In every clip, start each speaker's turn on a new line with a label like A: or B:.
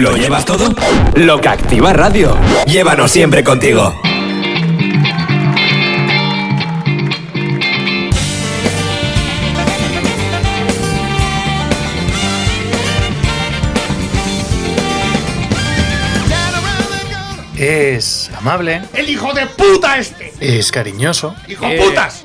A: ¿Lo llevas todo? Lo que activa radio. Llévanos siempre contigo.
B: Es amable,
C: ¡El hijo de puta este!
B: es cariñoso.
C: ¡Hijo
B: eh,
C: putas!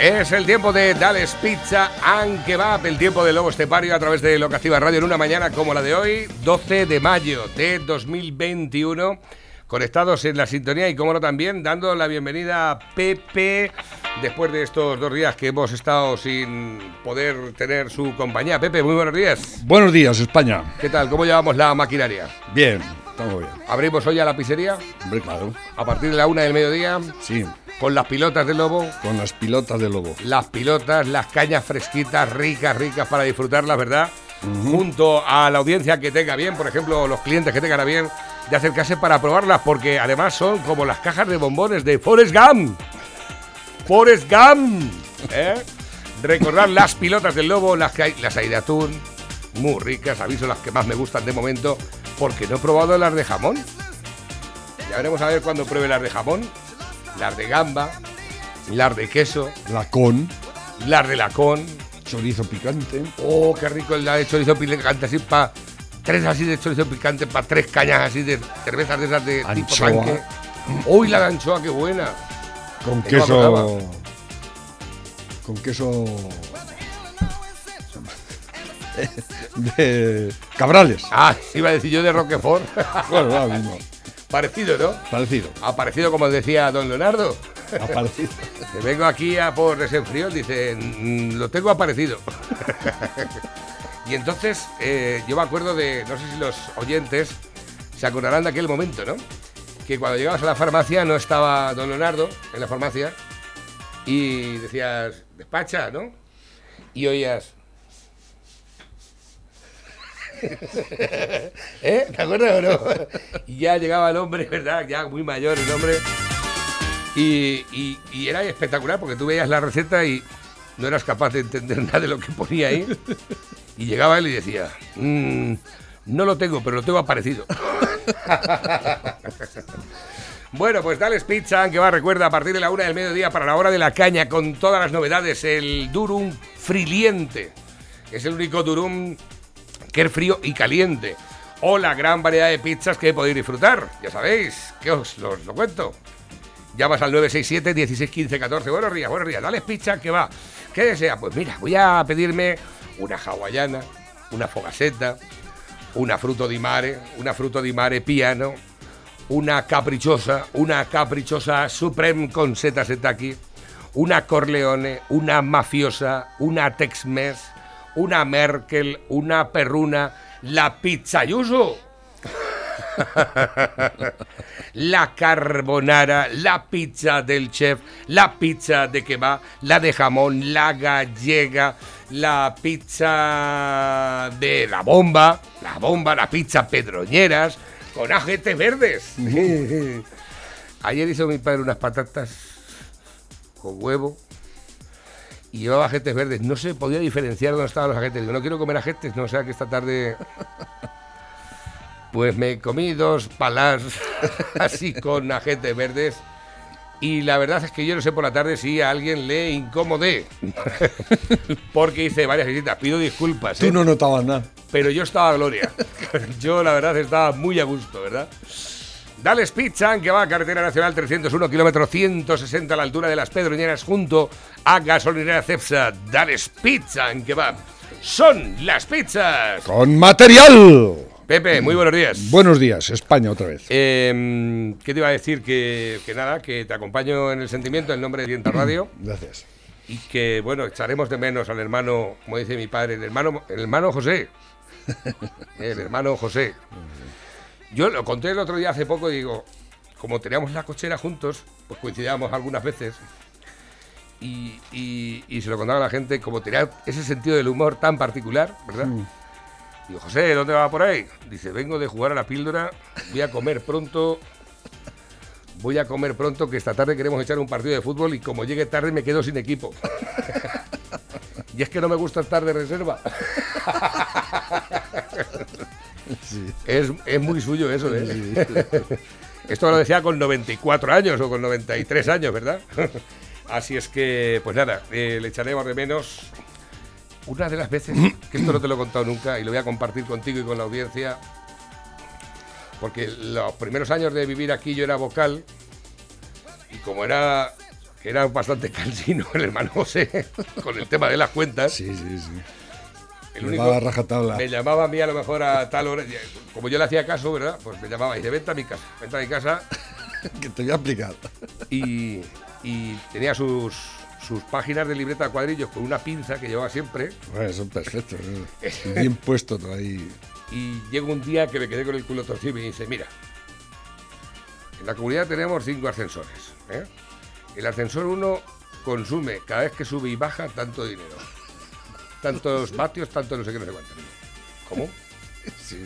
D: Es el tiempo de Dales Pizza and Kebab, el tiempo del Lobo Estepario a través de Locativa Radio en una mañana como la de hoy, 12 de mayo de 2021. Conectados en la sintonía y, como no, también dando la bienvenida a Pepe después de estos dos días que hemos estado sin poder tener su compañía. Pepe, muy buenos días.
E: Buenos días, España.
D: ¿Qué tal? ¿Cómo llevamos la maquinaria?
E: Bien, estamos bien.
D: Abrimos hoy a la pizzería
E: Hombre, claro.
D: a partir de la una del mediodía
E: Sí,
D: con las pilotas del lobo.
E: con las pilotas de lobo.
D: las pilotas, las cañas fresquitas, ricas, ricas para disfrutarlas, ¿verdad? Junto a la audiencia que tenga bien, por ejemplo, los clientes que tengan a bien de acercarse para probarlas, porque además son como las cajas de bombones de Forrest Gump. Forrest Gump. ¿eh? Recordar las pilotas del lobo, las, que hay, las hay de atún, muy ricas, aviso las que más me gustan de momento, porque no he probado las de jamón. Ya veremos a ver cuando pruebe las de jamón, las de gamba, las de queso,
E: La con,
D: las de lacón.
E: chorizo picante.
D: Oh, qué rico el de chorizo picante así para tres así de chorizo picante para tres cañas así de cervezas de esas de tipo
E: Anchoa.
D: tanque. Uy, la de anchoa, qué buena.
E: Con queso. Con queso. De Cabrales.
D: Ah, iba a decir yo de Roquefort.
E: Bueno, ahora mismo.
D: Parecido, ¿no?
E: Parecido.
D: Ha parecido como decía don Leonardo.
E: Ha parecido.
D: Vengo aquí a por desenfrío, dice, "Mm, lo tengo aparecido. y entonces, eh, yo me acuerdo de, no sé si los oyentes se acordarán de aquel momento, ¿no? Que cuando llegabas a la farmacia no estaba don Leonardo en la farmacia y decías, despacha, ¿no? Y oías... ¿Eh? ¿Te acuerdas o no? Y ya llegaba el hombre, ¿verdad? Ya muy mayor el hombre. Y, y- era espectacular porque tú veías la receta y no eras capaz de entender nada de lo que ponía ahí. Y llegaba él y decía, "Mm, no lo tengo, pero lo tengo aparecido. bueno, pues dales pizza, que va, recuerda, a partir de la una del mediodía para la hora de la caña, con todas las novedades, el durum friliente. Es el único durum es frío y caliente. O la gran variedad de pizzas que podéis disfrutar. Ya sabéis, que os lo, cuento. Llamas al 967 16 15 14. Buenos días, buenos días. Dale pizza que va. ¿Qué desea? Pues mira, voy a pedirme una hawaiana, una fogaseta, una fruto di mare, una fruto di mare piano, una caprichosa, una caprichosa supreme con setas setaki, una corleone, una mafiosa, una tex-mex, una merkel, una perruna, la pizzayuso la carbonara, la pizza del chef, la pizza de kebab, la de jamón, la gallega, la pizza de la bomba, la bomba, la pizza pedroñeras, con ajetes verdes. Ayer hizo mi padre unas patatas con huevo y llevaba ajetes verdes. No se podía diferenciar dónde estaban los ajetes. Digo, no quiero comer ajetes, no sea que esta tarde pues me comí dos palas así con ajetes verdes. Y la verdad es que yo no sé por la tarde si a alguien le incomodé. Porque hice varias visitas. Pido disculpas. ¿eh?
E: Tú no notabas nada.
D: Pero yo estaba a gloria. Yo la verdad estaba muy a gusto, ¿verdad? Dales Pizza, que va a Carretera Nacional 301, kilómetro 160 a la altura de las Pedroñeras, junto a Gasolinera Cepsa. Dales Pizza, que va. Son las pizzas.
E: Con material.
D: Pepe, muy buenos días.
E: Buenos días, España otra vez.
D: Eh, ¿Qué te iba a decir? Que, que nada, que te acompaño en el sentimiento en nombre de Dienta Radio
E: Gracias.
D: y que, bueno, echaremos de menos al hermano, como dice mi padre, el hermano, el hermano José. El hermano José. Yo lo conté el otro día hace poco y digo, como teníamos la cochera juntos, pues coincidíamos algunas veces. Y, y- y se lo contaba a la gente, como tenía ese sentido del humor tan particular, ¿verdad? Digo, José, ¿dónde va por ahí? Dice, vengo de jugar a la píldora, voy a comer pronto. Voy a comer pronto, que esta tarde queremos echar un partido de fútbol y como llegue tarde me quedo sin equipo. y es que no me gusta estar de reserva. es, es muy suyo eso, ¿eh? Esto lo decía con 94 años o con 93 años, ¿verdad? Así es que, pues nada, eh, le echaremos de menos. Una de las veces, que esto no te lo he contado nunca y lo voy a compartir contigo y con la audiencia, porque los primeros años de vivir aquí yo era vocal y como era, era bastante cansino el hermano José con el tema de las cuentas,
E: Sí, sí, sí.
D: El
E: Me
D: único,
E: va a rajatabla.
D: me llamaba a mí a lo mejor a tal hora, y, como yo le hacía caso, ¿verdad? Pues me llamaba y dice, vente a mi casa, vente a mi casa
E: Que te voy a explicar.
D: y, y tenía sus, sus páginas de libreta de cuadrillos con una pinza que llevaba siempre.
E: Bueno, son perfectos. ¿eh? Bien puesto todo ahí.
D: Y llegó un día que me quedé con el culo torcido y me dice, mira, en la comunidad tenemos cinco ascensores. ¿eh? El ascensor 1 consume cada vez que sube y baja tanto dinero. Tantos vatios, tanto no sé qué, no sé cuánto. ¿Cómo?
E: Sí.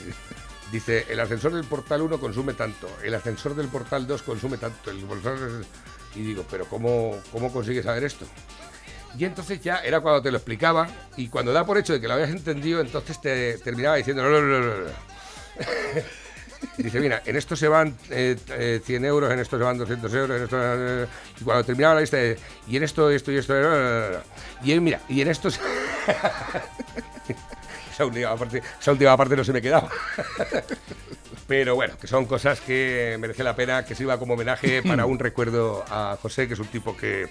D: Dice, el ascensor del portal 1 consume tanto, el ascensor del portal 2 consume tanto, el Y digo, pero ¿cómo, ¿cómo consigues saber esto? Y entonces ya era cuando te lo explicaba y cuando da por hecho de que lo habías entendido, entonces te terminaba diciendo, no, no, no, no, no". Dice, mira, en esto se van eh, eh, 100 euros, en esto se van 200 euros, en esto... eh, y cuando terminaba la lista, y en esto, esto y esto... no, no". Y él, mira, y en esto... se- esa, última parte, esa última no se me quedaba. Pero bueno, que son cosas que merece la pena que sirva como homenaje para un recuerdo a José, que es un tipo que,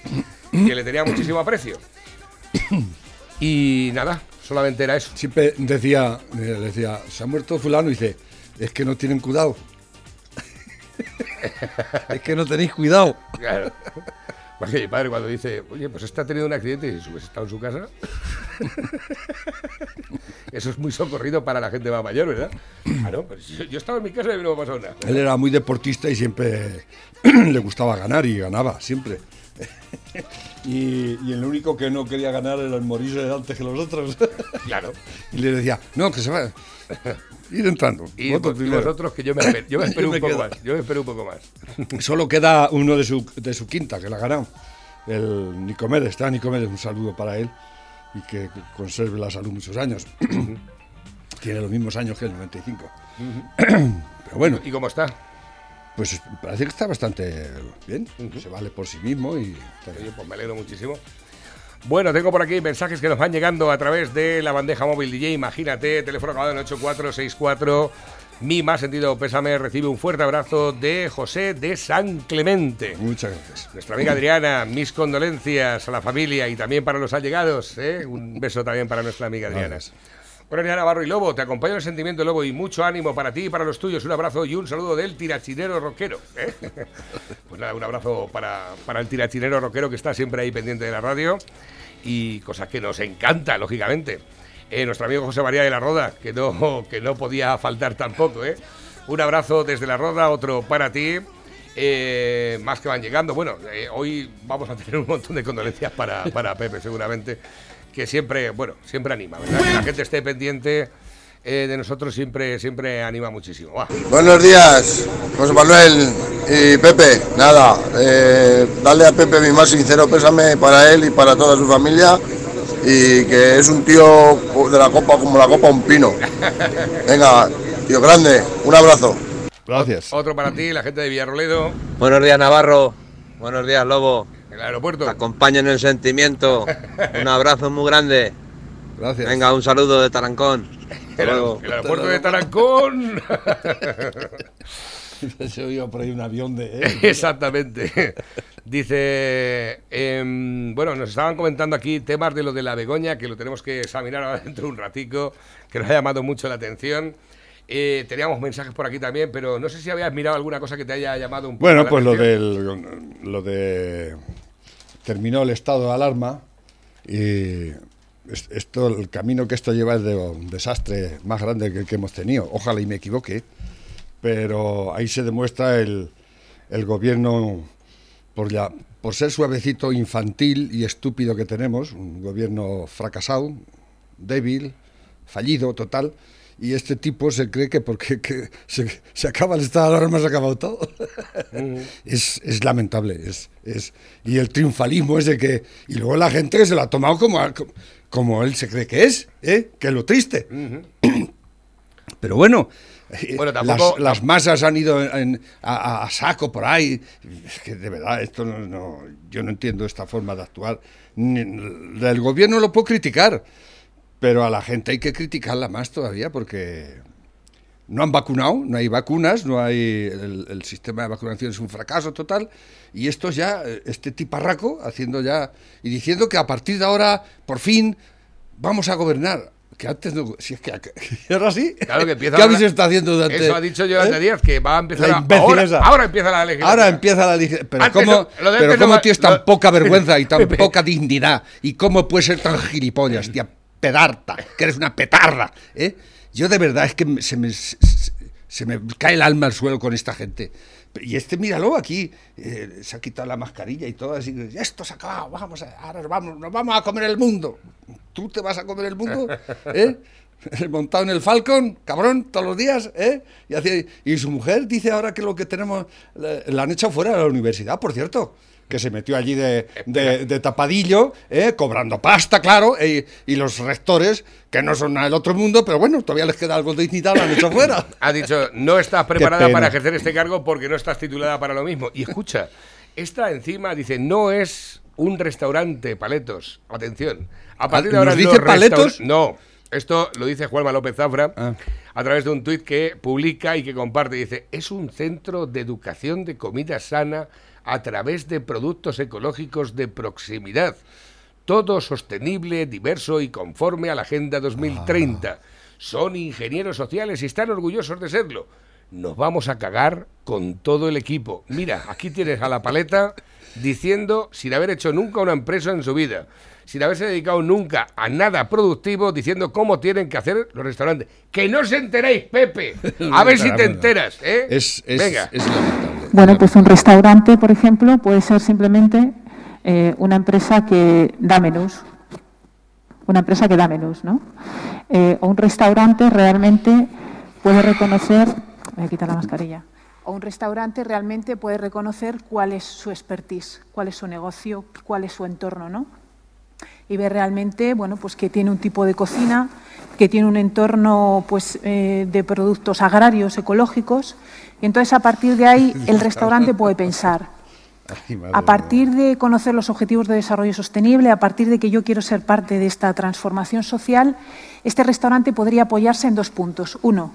D: que le tenía muchísimo aprecio. Y nada, solamente era eso.
E: Siempre decía, eh, decía, se ha muerto fulano y dice, es que no tienen cuidado. es que no tenéis cuidado.
D: Claro. Más que mi padre cuando dice, oye, pues este ha tenido un accidente y pues está en su casa. Eso es muy socorrido para la gente más mayor, ¿verdad? Claro, pues yo, yo estaba en mi casa y no me pasado nada.
E: Él era muy deportista y siempre le gustaba ganar y ganaba, siempre. Y, y el único que no quería ganar era el morirse antes que los otros.
D: Claro.
E: y le decía, no, que se va. Ir entrando.
D: Y, vos- y
E: primero".
D: vosotros que yo me, esper- yo me espero
E: Yo me
D: un poco
E: quedo.
D: más. Yo me espero un poco más.
E: Solo queda uno de su, de su quinta, que la ha ganado. El Nicomedes, está Nicomedes, un saludo para él y que conserve la salud muchos años. Tiene los mismos años que el 95. Pero bueno,
D: ¿Y cómo está?
E: Pues parece que está bastante bien. Se vale por sí mismo y.
D: Oye, pues me alegro muchísimo. Bueno, tengo por aquí mensajes que nos van llegando a través de la bandeja móvil DJ. Imagínate, teléfono acabado en 8464. Mi más sentido pésame recibe un fuerte abrazo de José de San Clemente.
E: Muchas gracias.
D: Nuestra amiga Adriana, mis condolencias a la familia y también para los allegados. ¿eh? Un beso también para nuestra amiga Adriana. Bueno, Adriana Barro y Lobo, te acompaño en el sentimiento Lobo y mucho ánimo para ti y para los tuyos. Un abrazo y un saludo del tirachinero rockero. ¿eh? Pues nada, un abrazo para, para el tirachinero rockero que está siempre ahí pendiente de la radio y cosas que nos encanta, lógicamente. Eh, nuestro amigo José María de la Roda, que no, que no podía faltar tampoco. ¿eh? Un abrazo desde la Roda, otro para ti. Eh, más que van llegando. Bueno, hoy vamos a tener un montón de condolencias para, para Pepe, seguramente, que siempre, bueno, siempre anima, ¿verdad? Que la gente esté pendiente eh, de nosotros siempre, siempre anima muchísimo. Va.
F: Buenos días, José Manuel y Pepe. Nada, eh, darle a Pepe mi más sincero pésame para él y para toda su familia y que es un tío de la copa como la copa un pino. Venga, tío grande, un abrazo.
E: Gracias.
D: Otro para ti, la gente de Villarroledo,
G: Buenos días, Navarro. Buenos días, Lobo.
D: El aeropuerto.
G: Acompañen el sentimiento. Un abrazo muy grande.
E: Gracias.
G: Venga, un saludo de Tarancón.
D: El, aeropuerto de Tarancón.
E: Se oía por ahí un avión de él.
D: Exactamente. Dice, em, bueno, nos estaban comentando aquí temas de lo de la Begoña, que lo tenemos que examinar ahora dentro de un ratico, que nos ha llamado mucho la atención. Eh, teníamos mensajes por aquí también, pero no sé si habías mirado alguna cosa que te haya llamado un poco
E: Bueno,
D: la
E: pues lo
D: atención.
E: del lo de terminó el estado de alarma y es- esto el camino que esto lleva es de un desastre más grande que el que hemos tenido. Ojalá y me equivoque, pero ahí se demuestra el, el gobierno, por, ya, por ser suavecito, infantil y estúpido que tenemos, un gobierno fracasado, débil, fallido, total. Y este tipo se cree que porque que se, se acaba el estado de alarma se ha acabado todo. es, es lamentable. Es, es, y el triunfalismo es de que... Y luego la gente que se lo ha tomado como, como él se cree que es, ¿eh? que es lo triste. Pero bueno,
D: Bueno, tampoco-
E: las, las masas han ido en- a, a saco por ahí. Es que de verdad, esto no, no- yo no entiendo esta forma de actuar. Del gobierno lo puedo criticar, pero a la gente hay que criticarla más todavía porque no han vacunado, no hay vacunas, no hay el, el sistema de vacunación es un fracaso total y esto ya eh, este tiparraco haciendo ya y diciendo que a partir de ahora por fin vamos a gobernar. Que antes no, si es que ahora sí.
D: Claro que empieza
E: ¿Qué habéis estado haciendo durante
D: Eso ha dicho Yolanda
E: ¿eh?
D: Díaz, que va a empezar
E: La
D: a- ahora,
E: esa.
D: ahora empieza la legislatura.
E: Ahora empieza la legislatura. Pero
D: Antes
E: cómo,
D: no-
E: pero
D: no
E: cómo
D: va-
E: tienes tan poca vergüenza y tan poca dignidad. Y cómo puedes ser tan gilipollas, tía pedarta, que eres una petarda. ¿eh? Yo de verdad es que se me, se, se me cae el alma al suelo con esta gente. Y este, míralo aquí, eh, se ha quitado la mascarilla y todo, así que "Ya esto se ha acabado, vamos a, ahora nos vamos, nos vamos a comer el mundo. ¿Tú te vas a comer el mundo? ¿Eh? montado en el Falcon, cabrón, todos los días, ¿eh? Y, hace- y su mujer dice ahora que lo que tenemos, la, la han echado fuera de la universidad, por cierto, que se metió allí de, de- de tapadillo, ¿eh? cobrando pasta, claro, e- y los rectores, que no son nada del otro mundo, pero bueno, todavía les queda algo de dignidad, la han echado fuera.
D: Ha dicho, no estás preparada para ejercer este cargo porque no estás titulada para lo mismo. Y escucha, esta encima dice, no es un restaurante, paletos. Atención. A partir de
E: ¿nos
D: ahora
E: dice
D: los restaur-
E: paletos?
D: No. Esto lo dice Juanma López Zafra
E: Ah.
D: a través de un tuit que publica y que comparte. Dice, es un centro de educación de comida sana a través de productos ecológicos de proximidad. Todo sostenible, diverso y conforme a la Agenda 2030. Son ingenieros sociales y están orgullosos de serlo. Nos vamos a cagar con todo el equipo. Mira, aquí tienes a la paleta diciendo, sin haber hecho nunca una empresa en su vida, sin haberse dedicado nunca a nada productivo, diciendo cómo tienen que hacer los restaurantes. Que no os enteréis, Pepe. A ver si te enteras, ¿eh?
E: Es, es,
D: Venga.
E: es lamentable.
H: Bueno, pues un restaurante, por ejemplo, puede ser simplemente eh, una empresa que da menús. Una empresa que da menús, ¿no? Eh, o un restaurante realmente puede reconocer. Voy a quitar la mascarilla. O un restaurante realmente puede reconocer cuál es su expertise, cuál es su negocio, cuál es su entorno, ¿no? y ver realmente bueno pues que tiene un tipo de cocina que tiene un entorno pues eh, de productos agrarios ecológicos entonces a partir de ahí el restaurante puede pensar a partir de conocer los objetivos de desarrollo sostenible, a partir de que yo quiero ser parte de esta transformación social, este restaurante podría apoyarse en dos puntos. Uno,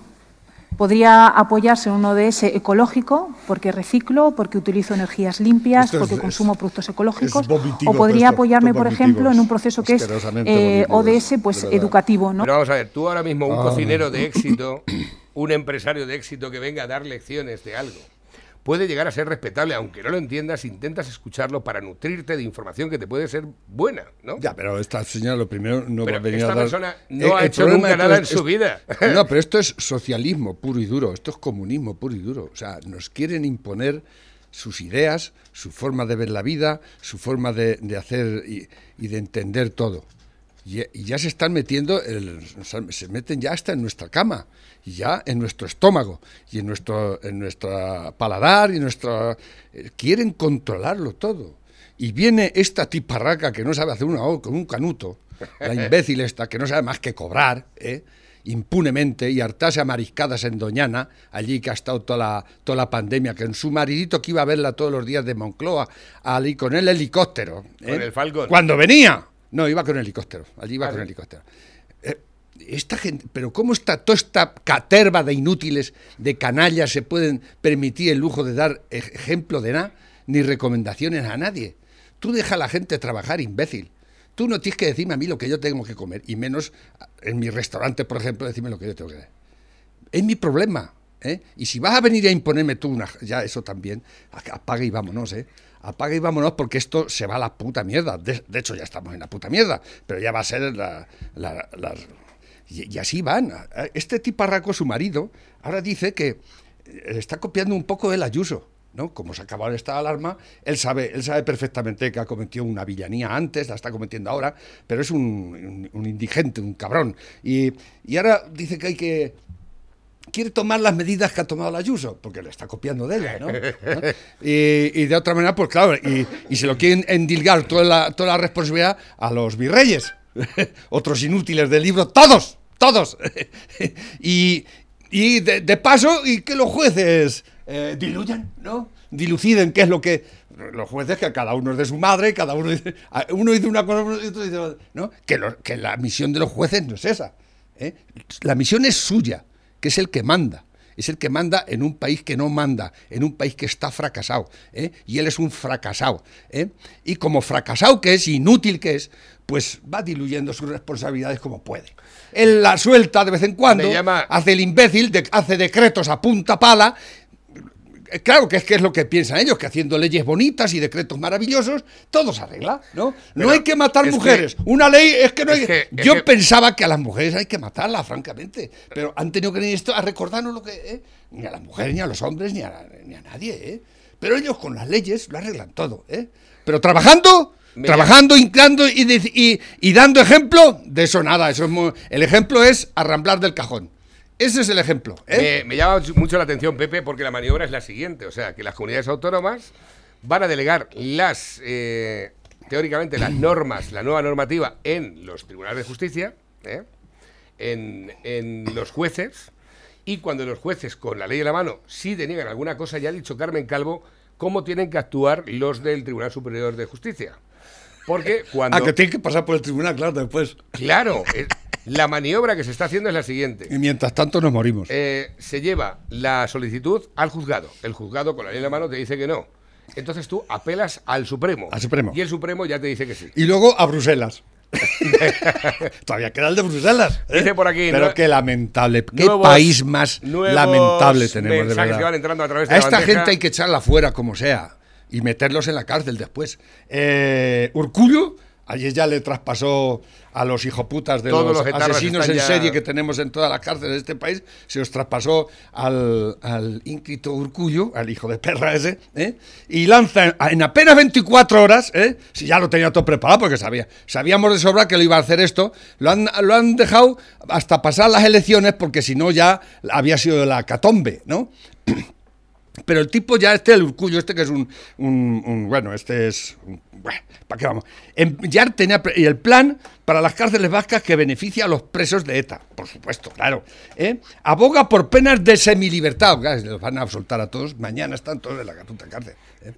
H: podría apoyarse en un ODS ecológico, porque reciclo, porque utilizo energías limpias,
E: es-
H: porque
E: es-
H: consumo productos ecológicos,
E: vomitivo
H: o podría apoyarme, por ejemplo, en un proceso que es
E: asquerosamente
H: eh, ODS pues, educativo. ¿no?
D: Pero vamos a ver, tú ahora mismo, un
E: Ah.
D: cocinero de éxito, un empresario de éxito que venga a dar lecciones de algo, puede llegar a ser respetable, aunque no lo entiendas, intentas escucharlo para nutrirte de información que te puede ser buena, ¿no?
E: Ya, pero esta señora lo primero no
D: Pero
E: va a venir
D: esta
E: a dar...
D: persona no
E: Eh,
D: ha
E: el
D: hecho nunca nada en su vida.
E: No, pero esto es socialismo puro y duro, esto es comunismo puro y duro. O sea, nos quieren imponer sus ideas, su forma de ver la vida, su forma de, de hacer y, y de entender todo. Y, y ya se están metiendo, el- se meten ya hasta en nuestra cama, y ya en nuestro estómago, y en nuestro en nuestra paladar, y nuestra... eh, quieren controlarlo todo. Y viene esta tiparraca que no sabe hacer una O con un canuto, la imbécil esta que no sabe más que cobrar, ¿eh? impunemente y hartarse a mariscadas en Doñana, allí que ha estado toda la, toda la pandemia, que en su maridito que iba a verla todos los días de Moncloa, allí con el helicóptero. ¿eh?
D: Con el Falcon.
E: Cuando venía. No, iba con helicóptero, allí iba
D: Ah,
E: con helicóptero. Eh, esta gente, pero ¿cómo está toda esta caterva de inútiles, de canallas, se pueden permitir el lujo de dar ej- ejemplo de nada, ni recomendaciones a nadie? Tú deja a la gente trabajar, imbécil. Tú no tienes que decirme a mí lo que yo tengo que comer, y menos en mi restaurante, por ejemplo, decirme lo que yo tengo que hacer. Es mi problema. ¿eh? Y si vas a venir a imponerme tú una, ya eso también, apaga y vámonos, ¿eh? Apaga y vámonos porque esto se va a la puta mierda. De, hecho, ya estamos en la puta mierda, pero ya va a ser la... y, así van. Este tiparraco, su marido, ahora dice que está copiando un poco el Ayuso. ¿no? Como se estado de alarma, él sabe, él sabe perfectamente que ha cometido una villanía antes, la está cometiendo ahora, pero es un, un- un indigente, un cabrón. Y, y ahora dice que hay que. Quiere tomar las medidas que ha tomado la Ayuso, porque le está copiando de ella, ¿no? ¿No? Y, y de otra manera, pues claro, y, y se lo quieren endilgar toda la, toda la responsabilidad a los virreyes, otros inútiles del libro, todos, todos. y y de, de paso, y que los jueces eh, diluyan, ¿no? Diluciden qué es lo que. Los jueces, que cada uno es de su madre, cada uno dice. Uno dice una cosa y otro dice otra, ¿no? Que, lo- que la misión de los jueces no es esa. ¿eh? La misión es suya, que es el que manda. Es el que manda en un país que no manda, en un país que está fracasado. ¿eh? Y él es un fracasado. ¿eh? Y como fracasado que es, inútil que es, pues va diluyendo sus responsabilidades como puede. Él la suelta de vez en cuando,
D: llama-
E: hace el imbécil, de- hace decretos a punta pala. Eh, Claro que es que es lo que piensan ellos, que haciendo leyes bonitas y decretos maravillosos, todo se arregla, ¿no?
D: Pero
E: no hay que matar
D: que-
E: mujeres. Una ley es que no hay
D: que-
E: Yo
D: que-
E: pensaba que a las mujeres hay que matarlas, francamente. Pero han tenido que venir esto a recordarnos lo que... ¿eh? Ni a las mujeres, ni a los hombres, ni a, ni a nadie, ¿eh? Pero ellos con las leyes lo arreglan todo, ¿eh? Pero trabajando... Trabajando, hincando y- y dando ejemplo, de eso nada. Eso es muy- el ejemplo es arramblar del cajón. Ese es el ejemplo. ¿eh?
D: Me, me llama mucho la atención, Pepe, porque la maniobra es la siguiente. O sea, que las comunidades autónomas van a delegar las, eh, teóricamente, las normas, la nueva normativa en los tribunales de justicia, ¿eh? en, en los jueces, y cuando los jueces, con la ley en la mano, sí deniegan alguna cosa, ya ha dicho Carmen Calvo cómo tienen que actuar los del Tribunal Superior de Justicia. Porque cuando...
E: Ah, que tiene que pasar por el tribunal, claro, después.
D: Claro, la maniobra que se está haciendo es la siguiente.
E: Y mientras tanto nos morimos.
D: Eh, se lleva la solicitud al juzgado. El juzgado con la ley en la mano te dice que no. Entonces tú apelas al Supremo.
E: Al Supremo.
D: Y el Supremo ya te dice que sí.
E: Y luego a Bruselas. Todavía queda el de Bruselas. ¿eh?
D: Dice por aquí,
E: Pero
D: ¿no?
E: qué lamentable. Qué
D: Nuevos-
E: país más lamentable tenemos, de verdad.
D: que van entrando a través de
E: a
D: la
E: esta
D: bandeja.
E: gente hay que echarla fuera como sea y meterlos en la cárcel después. Eh, Urcullo, ayer ya le traspasó a los hijoputas de
D: Todos
E: los, asesinos en
D: ya-
E: serie que tenemos en todas las cárceles de este país, se los traspasó al, al ínclito Urcullo, al hijo de perra ese, ¿eh? y lanza en, en apenas 24 horas, ¿eh? si ya lo tenía todo preparado, porque sabía, sabíamos de sobra que lo iba a hacer esto, lo han, lo han dejado hasta pasar las elecciones, porque si no ya había sido la catombe, ¿no? Pero el tipo ya este, el Urcullo, este que es un, un- bueno, este es, un- bueno, ¿para qué vamos? Em- ya tenía y el plan para las cárceles vascas que beneficia a los presos de ETA, por supuesto, claro. ¿eh? Aboga por penas de semilibertad, los van a soltar a todos, mañana están todos en la puta cárcel. ¿eh?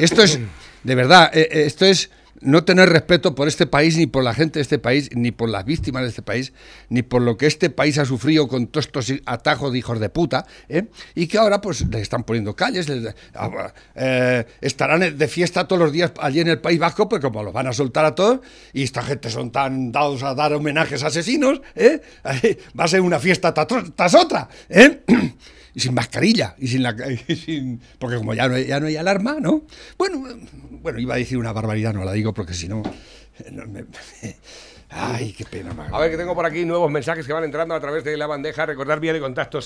E: Esto es, de verdad, eh, eh, esto es no tener respeto por este país, ni por la gente de este país, ni por las víctimas de este país, ni por lo que este país ha sufrido con todos estos atajos de hijos de puta, ¿eh? y que ahora pues le están poniendo calles, les- ah, eh, estarán de fiesta todos los días allí en el País Vasco, pues como los van a soltar a todos, y esta gente son tan dados a dar homenajes a asesinos, ¿eh? va a ser una fiesta tras otra, ¿eh? y sin mascarilla y sin la y sin- porque como ya no, ya no hay alarma no bueno bueno iba a decir una barbaridad no la digo porque si no, me- ay qué pena me
D: A ver que tengo por aquí nuevos mensajes que van entrando a través de la bandeja. Recordar bien el contacto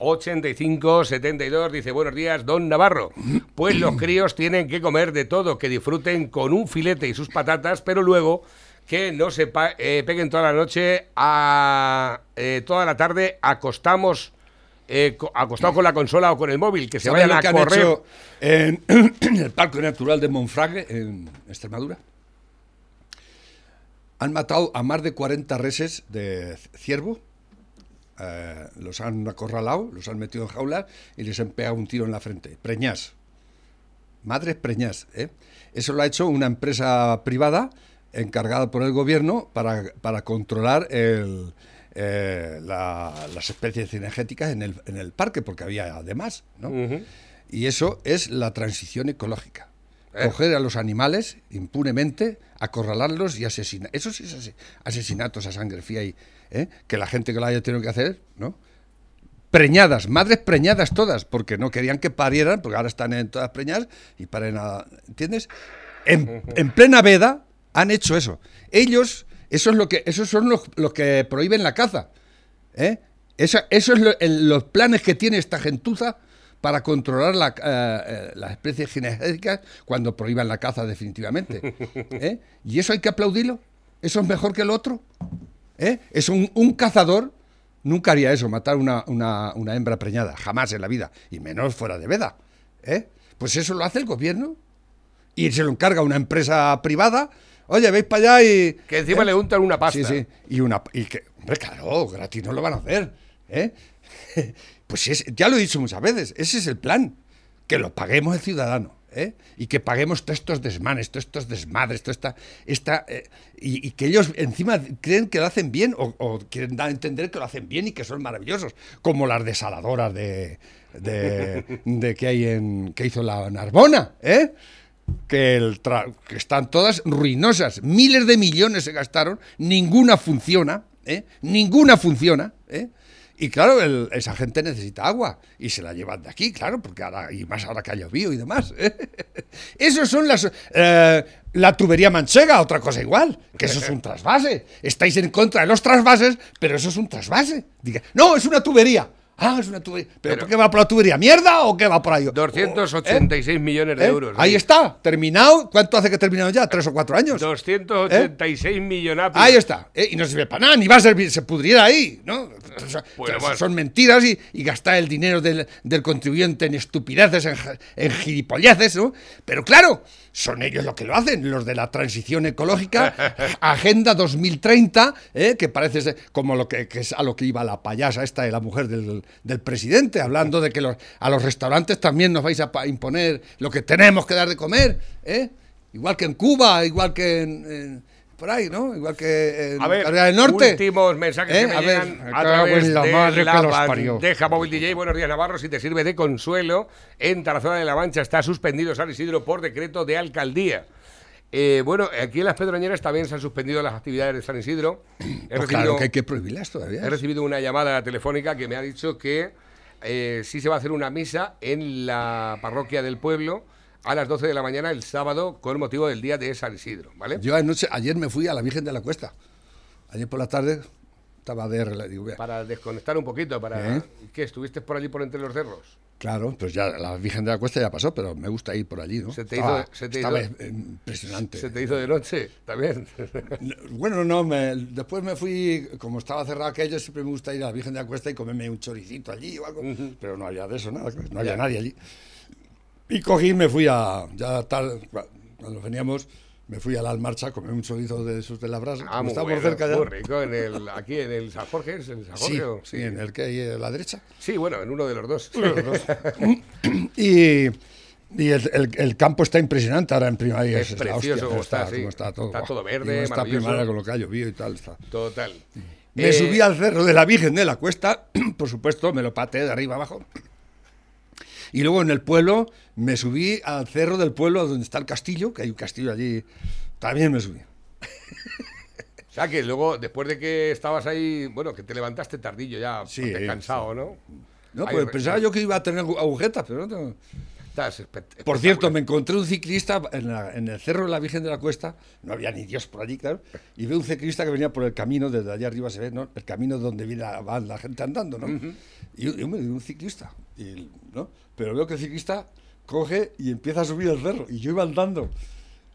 D: 66886-8572. Dice, buenos días, don Navarro. Pues los críos tienen que comer de todo, que disfruten con un filete y sus patatas, pero luego que no se eh, peguen toda la noche, a, eh, toda la tarde, acostamos... eh, co- acostado con la consola o con el móvil, que se
E: ¿Sabes
D: vayan a
E: que han
D: correr.
E: hecho en, en el Parque Natural de Monfragre, en Extremadura? Han matado a más de 40 reses de ciervo, eh, los han acorralado, los han metido en jaulas y les han pegado un tiro en la frente. Preñás. Madres preñás. ¿eh? Eso lo ha hecho una empresa privada encargada por el gobierno para, para controlar el, eh, la- las especies cinegéticas en el, en el parque, porque había además. ¿no? Y eso es la transición ecológica.
D: Eh.
E: Coger a los animales impunemente, acorralarlos y asesinar. Eso sí es ase- asesinatos a sangre fría y ¿eh? que la gente que lo haya tenido que hacer, ¿no? Preñadas, madres preñadas todas, porque no querían que parieran, porque ahora están en todas preñadas y paren a. ¿Entiendes? En, en plena veda han hecho eso. Ellos, eso es lo que, esos son los, los que prohíben la caza. ¿eh? Eso, eso es lo- el- los planes que tiene esta gentuza para controlar la, eh, eh, las especies cinegéticas cuando prohíban la caza definitivamente. ¿eh? ¿Y eso hay que aplaudirlo? ¿Eso es mejor que el otro? ¿Eh? Es un, un cazador nunca haría eso, matar una, una, una hembra preñada, jamás en la vida, y menos fuera de veda. ¿eh? Pues eso lo hace el gobierno y se lo encarga una empresa privada. Oye, veis para allá y.
D: Que encima
E: ¿eh?
D: le untan una pasta.
E: Sí, sí. Y una. Y que, hombre, claro, gratis no lo van a hacer. ¿eh? Pues es- ya lo he dicho muchas veces, ese es el plan. Que lo paguemos el ciudadano. ¿eh? Y que paguemos todos estos desmanes, todos estos desmadres, toda esta. esta eh, y, y que ellos encima creen que lo hacen bien o, o quieren dar a entender que lo hacen bien y que son maravillosos. Como las desaladoras de. de, de que hay en. que hizo la Narbona, ¿eh? Que, están todas ruinosas. Miles de millones se gastaron, ninguna funciona, ¿eh? ninguna funciona. ¿eh? Y claro, esa gente necesita agua y se la llevan de aquí, claro, porque ahora, y más ahora que ha llovido y demás. ¿eh? Esos son las. eh, la tubería manchega, otra cosa igual, que eso es un trasvase. Estáis en contra de los trasvases, pero eso es un trasvase. Diga, no, es una tubería. Ah, es una tubería. ¿Pero,
D: Pero-
E: qué va por la tubería? ¿Mierda o qué va por ahí?
D: 286 millones de
E: ¿Eh?
D: euros.
E: Ahí
D: sí.
E: está, terminado. ¿Cuánto hace que ha terminado ya? ¿Tres o cuatro años?
D: 286 millones.
E: Ahí está. ¿eh? Y no sirve para nada, ni va a servir, se pudriera ahí, ¿no? O sea,
D: Bueno.
E: Son mentiras y, y gastar el dinero del, del contribuyente en estupideces, en, en gilipolleces, ¿no? Pero claro, son ellos los que lo hacen, los de la transición ecológica, Agenda 2030, ¿eh? que parece como lo que, que es a lo que iba la payasa esta de la mujer del, del presidente, hablando de que los- a los restaurantes también nos vais a imponer lo que tenemos que dar de comer, ¿eh? Igual que en Cuba, igual que en- en por ahí, ¿no? Igual que en
D: A ver,
E: Corea del Norte.
D: últimos mensajes
E: ¿Eh?
D: que me
E: A
D: llegan través
E: la
D: de
E: madre
D: la
E: que los parió.
D: bandeja móvil DJ. Buenos días, Navarro. Si te sirve de consuelo, en Tarazona de la Mancha está suspendido San Isidro por decreto de alcaldía. Eh, bueno, aquí en las Pedroñeras también se han suspendido las actividades de San Isidro. He,
E: Pues
D: recibido,
E: claro que hay que prohibirlas todavía.
D: he recibido una llamada telefónica que me ha dicho que eh, sí se va a hacer una misa en la parroquia del pueblo a las 12 de la mañana el sábado con motivo del día de San Isidro, ¿vale?
E: Yo anoche, ayer me fui a la Virgen de la Cuesta. Ayer por la tarde estaba de digo,
D: Para desconectar un poquito, para...
E: ¿Eh?
D: ¿Qué? ¿Estuviste por allí por entre los cerros?
E: Claro, pues ya la Virgen de la Cuesta ya pasó, pero me gusta ir por allí, ¿no?
D: Se te
E: estaba,
D: hizo- se te
E: estaba
D: hizo-
E: impresionante.
D: ¿Se te hizo de noche también?
E: No, Bueno, no, me- después me fui, como estaba cerrado aquello, siempre me gusta ir a la Virgen de la Cuesta y comerme un choricito allí o algo, pero no había de eso, nada, no había nadie allí. Y cogí y me fui a, ya tal, cua- cuando veníamos, me fui a la Almarcha a comer un chorizo de esos de la brasa,
D: Ah,
E: como
D: muy
E: está
D: bueno,
E: por cerca ya.
D: muy rico. En el, aquí en el San Jorge, ¿es el San Jorge?
E: Sí,
D: o-
E: sí, en el que hay a la derecha.
D: Sí, bueno, en uno de los dos.
E: Y, y el, el- el campo está impresionante ahora en primavera.
D: Es
E: la
D: precioso como está, sí.
E: cómo está todo.
D: Está todo verde,
E: Y está primavera con lo que ha llovido y tal. Está.
D: Total.
E: Me
D: Eh,
E: subí al cerro de la Virgen de la Cuesta, por supuesto, me lo pateé de arriba abajo. Y luego en el pueblo me subí al cerro del pueblo donde está el castillo, que hay un castillo allí. También me subí.
D: O sea, que luego, después de que estabas ahí, bueno, que te levantaste tardillo ya,
E: Sí,
D: cansado, ¿no?
E: No, pues pensaba yo que iba a tener agu- agujetas, pero no. Por cierto, me encontré un ciclista en, la- en el cerro de la Virgen de la Cuesta, no había ni Dios por allí, claro, y veo un ciclista que venía por el camino, desde allá arriba se ve, ¿no? El camino donde viene la, va la gente andando, ¿no? Y yo, yo me digo, un ciclista, y, ¿no? Pero veo que el ciclista coge y empieza a subir el cerro, y yo iba andando.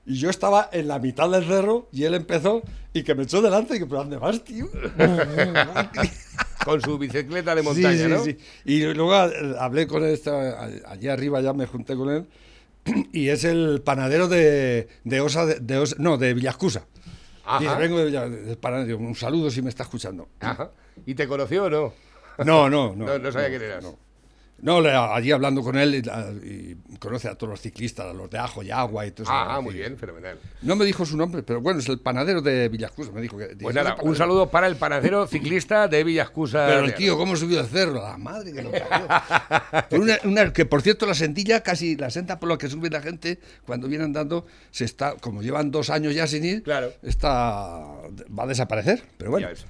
E: Y yo estaba en la mitad del cerro y él empezó y que me echó delante y que, ¿pero dónde vas, tío?
D: Con su bicicleta de
E: Sí,
D: montaña,
E: sí,
D: ¿no?
E: sí. Y luego eh, hablé con él, allí arriba ya me junté con él, y es el panadero de, de Osa, de, de Osa- no, de Villascusa. Dice, vengo de Villa- del panadero, un saludo si me está escuchando.
D: Ajá. ¿Y te conoció o no?
E: No, no, no.
D: No, no sabía quién eras.
E: No, No, allí hablando con él y, conoce a todos los ciclistas, a los de ajo y agua y todo eso.
D: Ah, muy bien, fenomenal.
E: No me dijo su nombre, pero bueno, es el panadero de Villascusa, me dijo que...
D: Pues nada,
E: "Ese
D: un
E: panadero".
D: saludo para el panadero ciclista de Villascusa.
E: Pero el tío, ¿cómo subió el cerro? La madre que lo parió. Una- una- que por cierto, la sentilla, casi la senda por la que sube la gente, cuando viene andando, se está, como llevan dos años ya sin ir,
D: Claro.
E: está, va a desaparecer. Pero bueno,
D: Ya ves.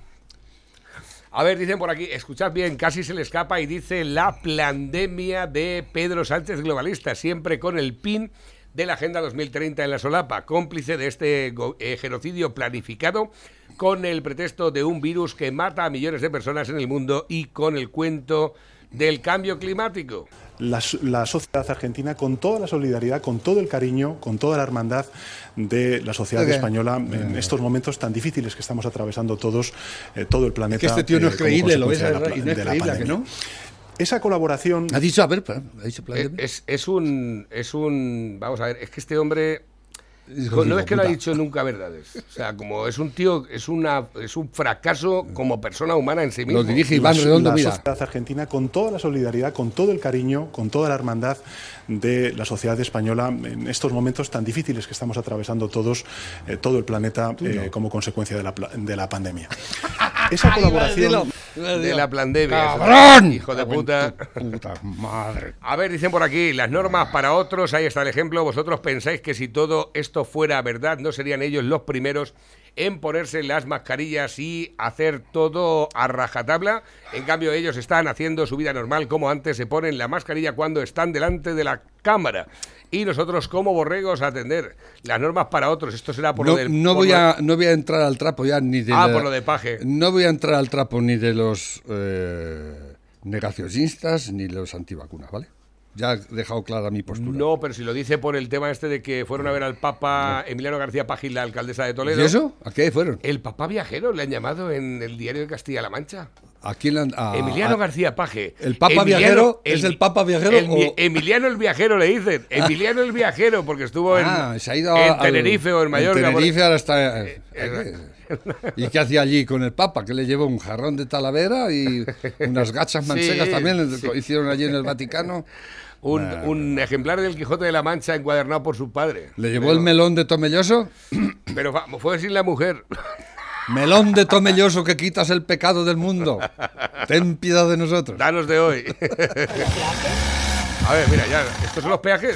D: A ver, dicen por aquí, escuchad bien, casi se le escapa y dice la pandemia de Pedro Sánchez Globalista, siempre con el pin de la Agenda 2030 en la solapa, cómplice de este eh, genocidio planificado con el pretexto de un virus que mata a millones de personas en el mundo y con el cuento del cambio climático.
I: La, so- la sociedad argentina con toda la solidaridad, con todo el cariño, con toda la hermandad de la sociedad española en estos momentos tan difíciles que estamos atravesando todos, eh, todo el planeta.
E: que este tío no es
I: eh,
E: creíble, lo ves,
I: consecuencia de la,
E: y no es
I: de la
E: creíble, ¿a que
I: pandemia.
E: no?
I: Esa colaboración.
E: Ha dicho, a ver, ha dicho
D: Eh, Es, es un. Es un. Vamos a ver, es que este hombre. No es que no ha dicho nunca verdades. O sea, como es un tío, es una es un fracaso como persona humana en sí mismo.
E: Lo dirige Iván Redondo,
I: la
E: mira.
I: sociedad argentina con toda la solidaridad, con todo el cariño, con toda la hermandad de la sociedad española en estos momentos tan difíciles que estamos atravesando todos, eh, todo el planeta, eh, como consecuencia de la, de la pandemia. Esa colaboración.
D: de la pandemia.
E: ¡Cabrón!
D: Hijo de puta.
E: Puta madre.
D: A ver, dicen por aquí, las normas para otros, ahí está el ejemplo. Vosotros pensáis que si todo esto fuera verdad, no serían ellos los primeros en ponerse las mascarillas y hacer todo a rajatabla. En cambio, ellos están haciendo su vida normal como antes, se ponen la mascarilla cuando están delante de la cámara. Y nosotros, como borregos, a atender las normas para otros. Esto será por
E: No,
D: lo del.
E: no voy
D: lo-
E: a, no voy a entrar al trapo ya ni de
D: Ah,
E: la-
D: por lo de paje.
E: No voy a entrar al trapo ni de los eh, negacionistas ni de los antivacunas, ¿vale? Ya he dejado clara mi postura.
D: No, pero si lo dice por el tema este de que fueron a ver al Papa Emiliano García Pagil, la alcaldesa de Toledo.
E: ¿Y eso? ¿A qué fueron?
D: El papá viajero le han llamado en el diario de Castilla-La Mancha.
E: ¿A quién han- a-
D: Emiliano
E: a-
D: García Paje.
E: ¿El Papa viajero? ¿Es el Papa viajero
D: el
E: o-
D: Emiliano el viajero le dicen. Emiliano el viajero, porque estuvo en,
E: Ah, se ha ido
D: en
E: al-
D: Tenerife o en Mallorca.
E: En Tenerife ahora está.
D: eh,
E: ¿Y qué hacía allí con el Papa? Que le llevó un jarrón de Talavera y unas gachas manchegas
D: Sí,
E: también
D: sí.
E: hicieron allí en el Vaticano.
D: Un, un ejemplar del Quijote de la Mancha encuadernado por su padre.
E: Le llevó
D: Pero-
E: el melón de Tomelloso.
D: Pero fue sin la mujer.
E: Melón de Tomelloso que quitas el pecado del mundo. Ten piedad de nosotros.
D: Danos de hoy. A ver, mira, ya. ¿Estos son los peajes?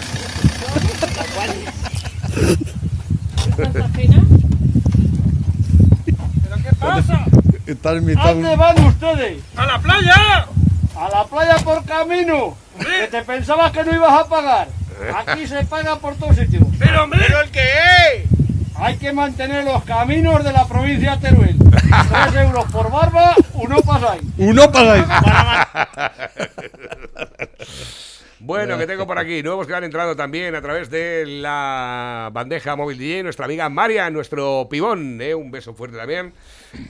E: Está imitando.
C: van ustedes? ¡A la playa! ¡A la playa por camino! ¿Que te pensabas que no ibas a pagar? Aquí se paga por todos sitios. ¡Pero hombre! ¿Pero el qué? Hay que mantener los caminos de la provincia de Teruel. Tres euros por barba, uno pasáis.
E: Uno para ahí.
D: Bueno, que tengo por aquí nuevos que han entrado también a través de la bandeja móvil DJ, nuestra amiga María, nuestro pibón, ¿eh? un beso fuerte también.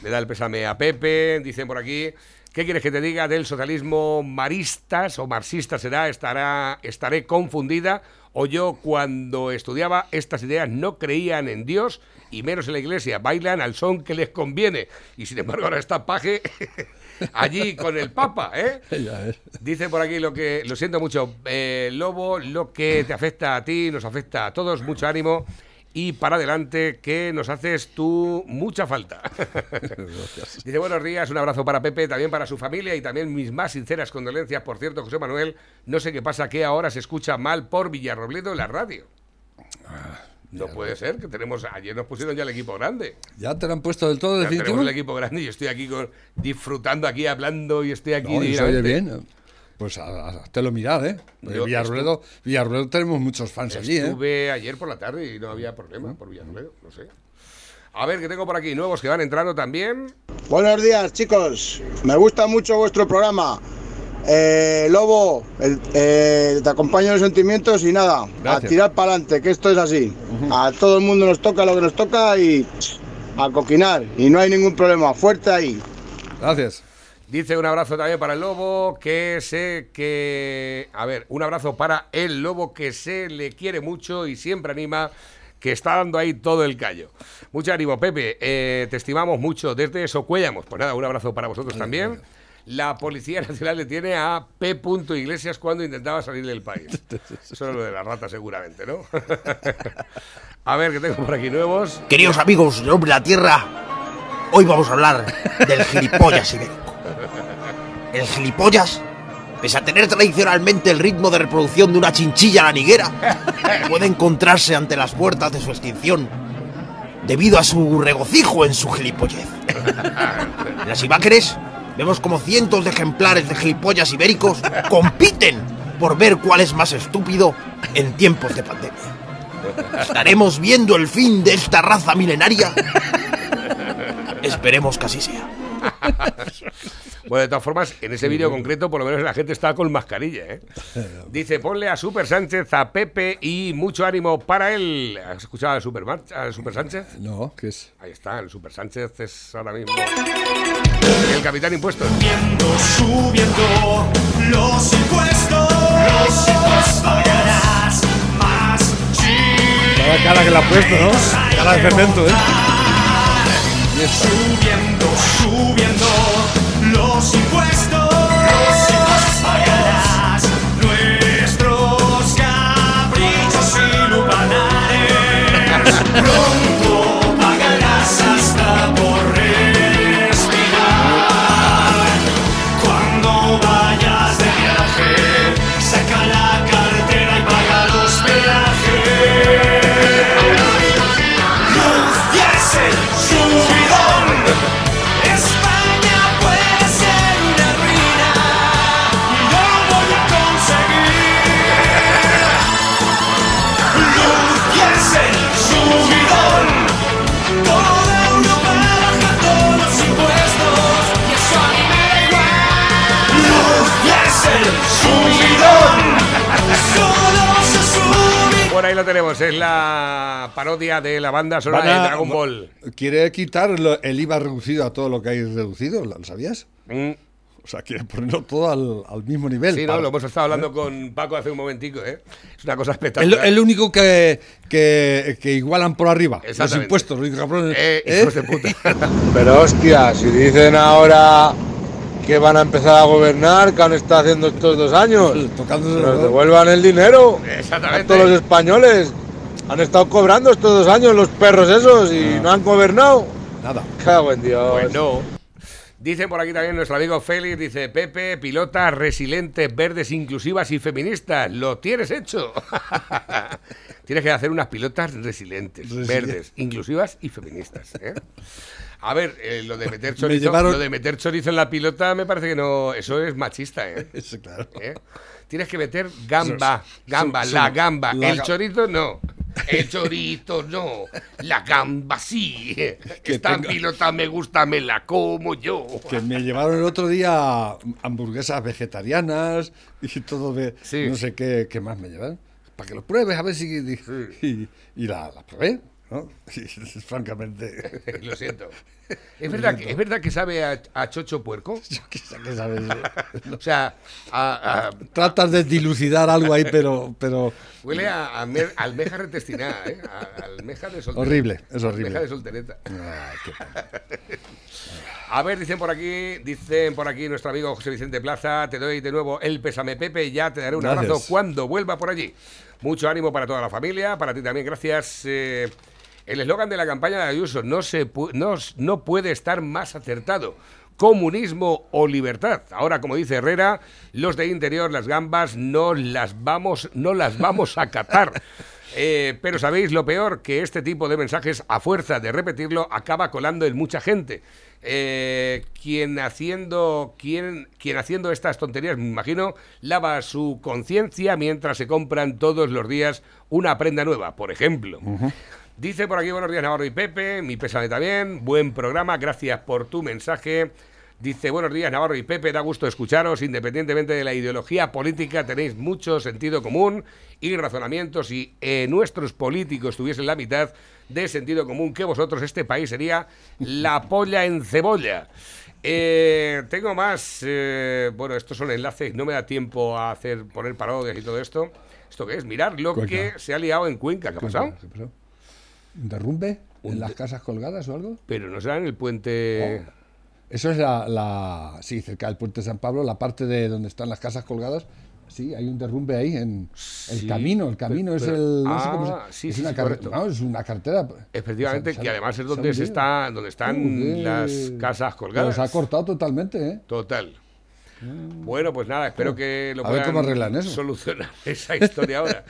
D: Le da el pésame a Pepe, dicen por aquí. ¿Qué quieres que te diga del socialismo maristas o marxista será? Estará, estaré confundida. O yo cuando estudiaba estas ideas no creían en Dios y menos en la iglesia. Bailan al son que les conviene. Y sin embargo ahora está paje allí con el Papa, ¿eh? Dice por aquí lo que, lo siento mucho, eh, Lobo, lo que te afecta a ti, nos afecta a todos, mucho ánimo y para adelante que nos haces tú mucha falta. Dice buenos días, un abrazo para Pepe, también para su familia y también mis más sinceras condolencias. Por cierto, José Manuel, no sé qué pasa que ahora se escucha mal por Villarrobledo en la radio. No puede ser, que tenemos, ayer nos pusieron ya el equipo grande.
E: ¿Ya te lo han puesto del todo
D: Ya tenemos
E: definitivo?
D: el equipo grande y yo estoy aquí con- disfrutando aquí, hablando y estoy aquí
E: No, y se oye bien. Pues a- a- te lo mirad, ¿eh?
D: Yo
E: Villarruedo, Villarruedo tenemos muchos fans allí, ¿eh?
D: Estuve ayer por la tarde y no había problema por Villarrobledo, no sé. A ver, que tengo por aquí nuevos que van entrando también.
J: Buenos días, chicos. Me gusta mucho vuestro programa. Eh, Lobo, el- eh, te acompaño en los sentimientos y nada,
E: Gracias.
J: a tirar para adelante, que esto es así. A todo el mundo nos toca lo que nos toca y a coquinar. Y no hay ningún problema. Fuerte ahí.
E: Gracias.
D: Dice un abrazo también para el lobo, que sé que... A ver, un abrazo para el lobo que se le quiere mucho y siempre anima, que está dando ahí todo el callo. Mucho ánimo, Pepe. eh, te estimamos mucho desde Socuellamos. Pues nada, un abrazo para vosotros también. La Policía Nacional le tiene a P. Iglesias cuando intentaba salir del país. Eso es lo de la rata seguramente, ¿no? a ver, que tengo por aquí nuevos.
K: Queridos amigos del hombre de la tierra, hoy vamos a hablar del gilipollas ibérico. El gilipollas, pese a tener tradicionalmente el ritmo de reproducción de una chinchilla a la niguera, puede encontrarse ante las puertas de su extinción debido a su regocijo en su gilipollez. En las imágenes vemos como cientos de ejemplares de gilipollas ibéricos compiten por ver cuál es más estúpido en tiempos de pandemia. ¿Estaremos viendo el fin de esta raza milenaria? Esperemos que así sea.
D: Bueno, de todas formas, en ese vídeo concreto, por lo menos la gente está con mascarilla, ¿eh? Dice, ponle a Super Sánchez, a Pepe y mucho ánimo para él. ¿Has escuchado al Super, Mar- al Super Sánchez?
E: No, ¿qué es?
D: Ahí está, el Super Sánchez es ahora mismo el capitán impuestos.
L: Subiendo los impuestos, los impuestos pagarás más.
E: Cada cara que le ha puesto, ¿no? Cara de fermento, ¿eh?
L: Subiendo, subiendo los impuestos, pagarás nuestros caprichos y lupanares. Pronto pagarás hasta por respirar. Cuando
D: tenemos, es la parodia de la banda sonora de Dragon Ball.
E: Quiere quitar lo- el IVA reducido a todo lo que hay reducido, ¿lo sabías? O sea, quiere ponerlo todo al, al mismo nivel.
D: Mm. Sí, no,
E: para-
D: lo hemos estado hablando con Paco hace un momentico, ¿eh? Es una cosa
E: Es
D: espectacular.
E: es lo único que, que, que igualan por arriba. Los impuestos, los cabrones.
D: Eh,
E: ¿eh?
D: hijos de puta.
F: Pero hostia, si dicen ahora que van a empezar a gobernar, que han estado haciendo estos dos años, que nos devuelvan el dinero a todos los españoles. Han estado cobrando estos dos años los perros esos y no han gobernado.
E: Nada.
F: Cago en Dios.
D: Pues no. Dice por aquí también nuestro amigo Félix, dice Pepe, pilotas resilientes, verdes, inclusivas y feministas. Lo tienes hecho. tienes que hacer unas pilotas resilientes,
E: Resilientes.
D: verdes, inclusivas y feministas. ¿eh? A ver, eh, lo de meter
E: Me
D: chorizo,
E: llevaron-
D: lo de meter chorizo en la pilota me parece que no, eso es machista, ¿eh?
E: Eso, claro.
D: ¿Eh? Tienes que meter gamba, gamba, la gamba,
E: la
D: el
E: ga-
D: chorizo no. El chorizo no, la gamba sí. Esta pilota me gusta, me la como yo.
E: Que me llevaron el otro día hamburguesas vegetarianas y todo de. No sé qué, qué más me llevaron. Para que lo pruebes, a ver si. Y, y la, la probé, ¿no? Y, francamente.
D: Lo siento. ¿Es verdad, que, ¿Es verdad que sabe a, a chocho puerco?
E: ¿Qué sabes?
D: o sea, a- a-
E: Tratas de dilucidar algo ahí, pero. pero
D: huele a, almeja retestinada, ¿eh? A- almeja de soltereta.
E: Horrible, es horrible.
D: Almeja de soltereta.
E: Qué.
D: A ver, dicen por aquí, dicen por aquí nuestro amigo José Vicente Plaza, te doy de nuevo el pésame Pepe, ya te daré un
E: Gracias.
D: abrazo cuando vuelva por allí. Mucho ánimo para toda la familia, para ti también, gracias. Eh, el eslogan de la campaña de Ayuso no, se pu- no, no puede estar más acertado. Comunismo o libertad. Ahora, como dice Herrera, los de interior, las gambas, no las vamos, no las vamos a catar. Eh, pero sabéis lo peor, que este tipo de mensajes, a fuerza de repetirlo, acaba colando en mucha gente. Eh, quien haciendo quien, quien haciendo estas tonterías, me imagino, lava su conciencia mientras se compran todos los días una prenda nueva, por ejemplo. Dice por aquí, buenos días Navarro y Pepe, mi pésame también, buen programa, gracias por tu mensaje. Dice, buenos días Navarro y Pepe, da gusto escucharos, independientemente de la ideología política, tenéis mucho sentido común y razonamiento. Si eh, nuestros políticos tuviesen la mitad de sentido común que vosotros, este país sería la polla en cebolla. Eh, tengo más, eh, bueno, estos son enlaces, no me da tiempo a hacer poner parodias y todo esto. ¿Esto qué es? Mirar lo
E: Cuenca.
D: que se ha liado en Cuenca, ¿qué ha pasado?
E: ¿Qué pasó? ¿Un derrumbe? ¿En las casas colgadas o algo?
D: Pero no será en el puente...
E: Eso es la, la- Sí, cerca del puente de San Pablo, la parte de donde están las casas colgadas. Sí, hay un derrumbe ahí en el
D: Sí,
E: camino. El camino
D: pero-
E: es el. no sé
D: ah,
E: cómo se-
D: sí,
E: es
D: sí,
E: una
D: correcto.
E: no, es una carretera.
D: Efectivamente,
E: Se-
D: que además es donde se está, donde están las casas colgadas.
E: Pero se ha cortado totalmente, ¿eh?
D: Total. Bueno, pues nada, espero que lo puedan solucionar esa historia ahora.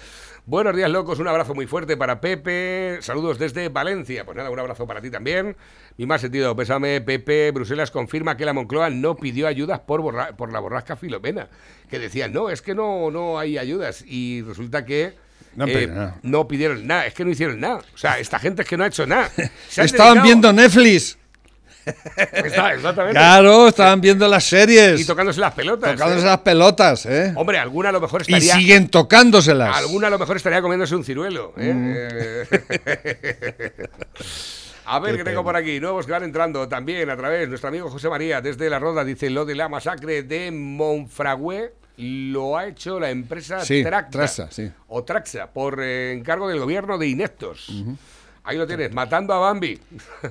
D: Buenos días, locos. Un abrazo muy fuerte para Pepe. Saludos desde Valencia. Pues nada, un abrazo para ti también. Mi más sentido pésame, Pepe. Bruselas confirma que la Moncloa no pidió ayudas por, borra- por la borrasca Filomena. Que decían, no, es que no, no hay ayudas. Y resulta que
E: No nada.
D: no pidieron nada, es que no hicieron nada. O sea, esta gente es que no ha hecho nada.
E: Estaban
D: dedicado-
E: viendo Netflix.
D: Está, exactamente.
E: Claro, estaban viendo las series.
D: Y tocándose las pelotas.
E: Tocándose
D: ¿eh?
E: las pelotas, ¿eh?
D: Hombre, alguna a lo mejor
E: Y
D: estaría.
E: siguen tocándoselas.
D: Alguna a lo mejor estaría comiéndose un ciruelo. ¿eh?
E: Mm.
D: A ver,
E: Qué
D: que tengo por aquí, nuevos que van entrando también a través. Nuestro amigo José María desde La Roda dice: Lo de la masacre de Monfragüe lo ha hecho la empresa
E: Sí,
D: Traxa,
E: sí.
D: o Traxa por eh, encargo del gobierno de Ineptos. Ahí lo tienes, matando a Bambi.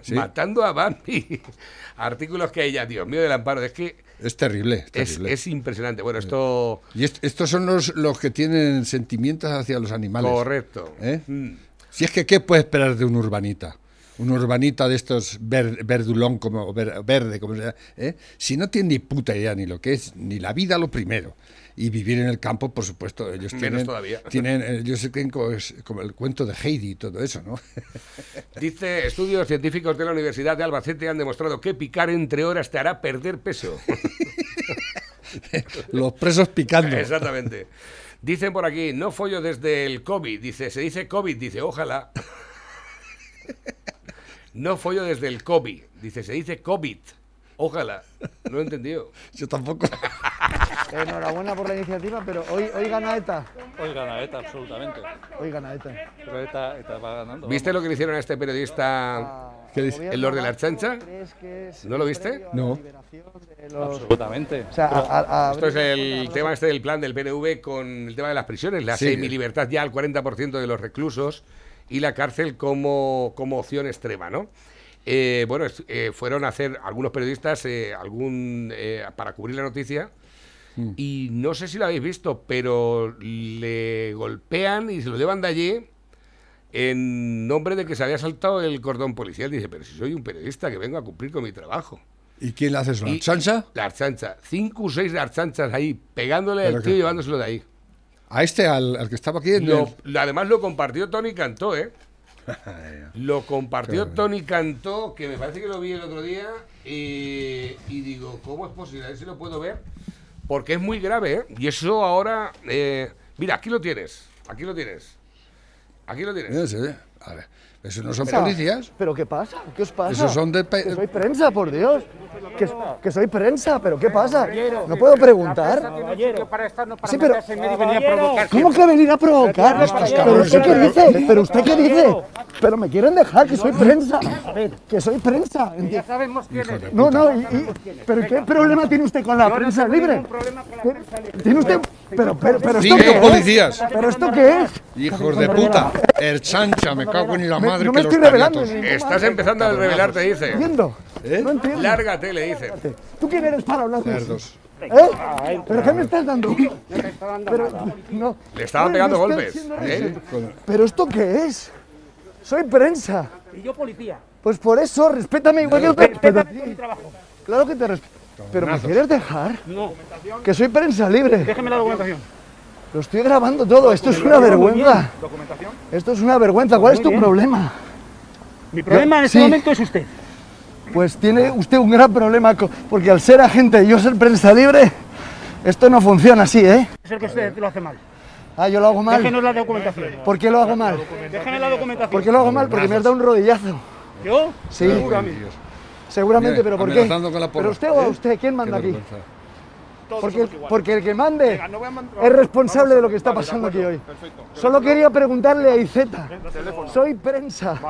E: Sí.
D: matando a Bambi. Artículos que ella, Dios mío del amparo, es que
E: Es terrible, es
D: es,
E: terrible.
D: es impresionante. Bueno, esto.
E: Y est- estos son los, los que tienen sentimientos hacia los animales.
D: Correcto.
E: ¿Eh?
D: Mm.
E: Si es que, ¿qué puedes esperar de un urbanita? Un urbanita de estos ver- verdulón, como, ver- verde, como sea. ¿eh? Si no tiene ni puta idea ni lo que es, ni la vida lo primero. Y vivir en el campo, por supuesto, ellos
D: Menos
E: tienen.
D: todavía.
E: tienen eh, ellos creen como, es- como el cuento de Heidi y todo eso, ¿no?
D: Dice, estudios científicos de la Universidad de Albacete han demostrado que picar entre horas te hará perder peso.
E: Los presos picando.
D: Exactamente. Dicen por aquí, no follo desde el COVID. Dice, se dice COVID, dice, ojalá. No follo desde el COVID. Dice, se dice COVID. Ojalá. No lo he entendido.
E: Yo tampoco.
M: Enhorabuena por la iniciativa, pero hoy, hoy gana ETA.
N: Hoy gana ETA, absolutamente.
M: Hoy gana ETA.
N: Pero ETA, ETA va ganando.
D: ¿Viste lo que le hicieron a este periodista,
E: ¿Qué dice?
D: el Lord de la Archancha? ¿No lo viste?
E: No.
N: Absolutamente.
M: O sea, a- a-
D: Esto es el tema este del plan del PNV con el tema de las prisiones, la
E: Sí.
D: semilibertad ya al 40% de los reclusos y la cárcel como, como opción extrema, ¿no? Eh, bueno, eh, fueron a hacer algunos periodistas eh, algún eh, para cubrir la noticia
E: Mm.
D: y no sé si lo habéis visto, pero le golpean y se lo llevan de allí en nombre de que se había saltado el cordón policial. Dice, pero si soy un periodista que vengo a cumplir con mi trabajo.
E: ¿Y quién le hace eso? ¿La
D: Y-
E: chancha?
D: La archancha. Cinco o seis archanchas ahí, pegándole al tío y llevándoselo de ahí.
E: A este, al, al que estaba aquí. en
D: Lo-
E: el-
D: lo- además lo compartió Tony Cantó, ¿eh? Lo compartió Tony Cantó, que me parece que lo vi el otro día, y, y digo, ¿cómo es posible? A ver si lo puedo ver. Porque es muy grave, ¿eh? Y eso ahora... eh, mira, aquí lo tienes. Aquí lo tienes. Aquí lo tienes.
E: A ver, ¿eso no son
M: Prensa.
E: policías?
M: ¿Pero qué pasa? ¿Qué os pasa?
E: Esos son de pe-
M: Que soy prensa, por Dios. Que, que soy prensa, ¿pero qué pasa? ¿No puedo preguntar? Sí, pero... ¿Cómo que venir a provocar? ¿Pero usted qué dice? ¿Pero usted qué dice? Pero me quieren dejar, que soy prensa. Que soy prensa.
O: Ya sabemos quién es.
M: No, no, y, y- ¿pero qué problema tiene usted con la prensa libre? ¿Tiene usted...? Pero, pero, pero ¿esto
E: Cinco
M: qué es?
E: policías.
M: ¿Pero esto qué es?
E: Hijos de puta. El chancha, me cago ni la madre
M: no
E: que
M: me
E: los
M: estoy revelando.
D: Estás empezando a revelarte, dice.
M: Entiendo.
E: ¿Eh?
M: No entiendo.
D: Lárgate, le dice.
M: ¿Tú quién eres para hablar de eso? ¿Eh? ¿Pero qué me estás dando? Pero, no.
D: Le estaban
M: No,
D: pegando golpes. ¿eh?
M: ¿Pero esto qué es? Soy prensa.
O: Y yo policía.
M: Pues por eso, respétame igual que yo te respeto. Claro que te respeto. ¿Pero me quieres dejar?
O: No.
M: Que soy prensa libre.
O: Déjeme la documentación.
M: Lo estoy grabando todo. Esto es una vergüenza.
O: ¿Documentación?
M: Esto es una vergüenza. ¿Cuál es tu problema?
O: Mi problema en este
M: Sí.
O: momento es usted.
M: Pues tiene usted un gran problema, porque al ser agente y yo ser prensa libre, esto no funciona así, ¿eh?
O: Es el que usted lo hace mal.
M: Ah, yo lo hago mal.
O: Déjenos la documentación.
M: ¿Por qué lo hago mal?
O: Déjeme la documentación.
M: ¿Por qué lo hago mal? Porque me has dado un rodillazo.
O: ¿Yo?
M: Sí.
O: Seguramente.
M: Seguramente,
E: Mira,
M: pero ¿por qué?
E: amenazando con la porra,
M: ¿Pero usted o
E: ¿eh?
M: usted? ¿Quién manda aquí? Porque, porque el que mande es responsable de lo que está pasando aquí hoy. Solo quería preguntarle a Izeta. Soy prensa.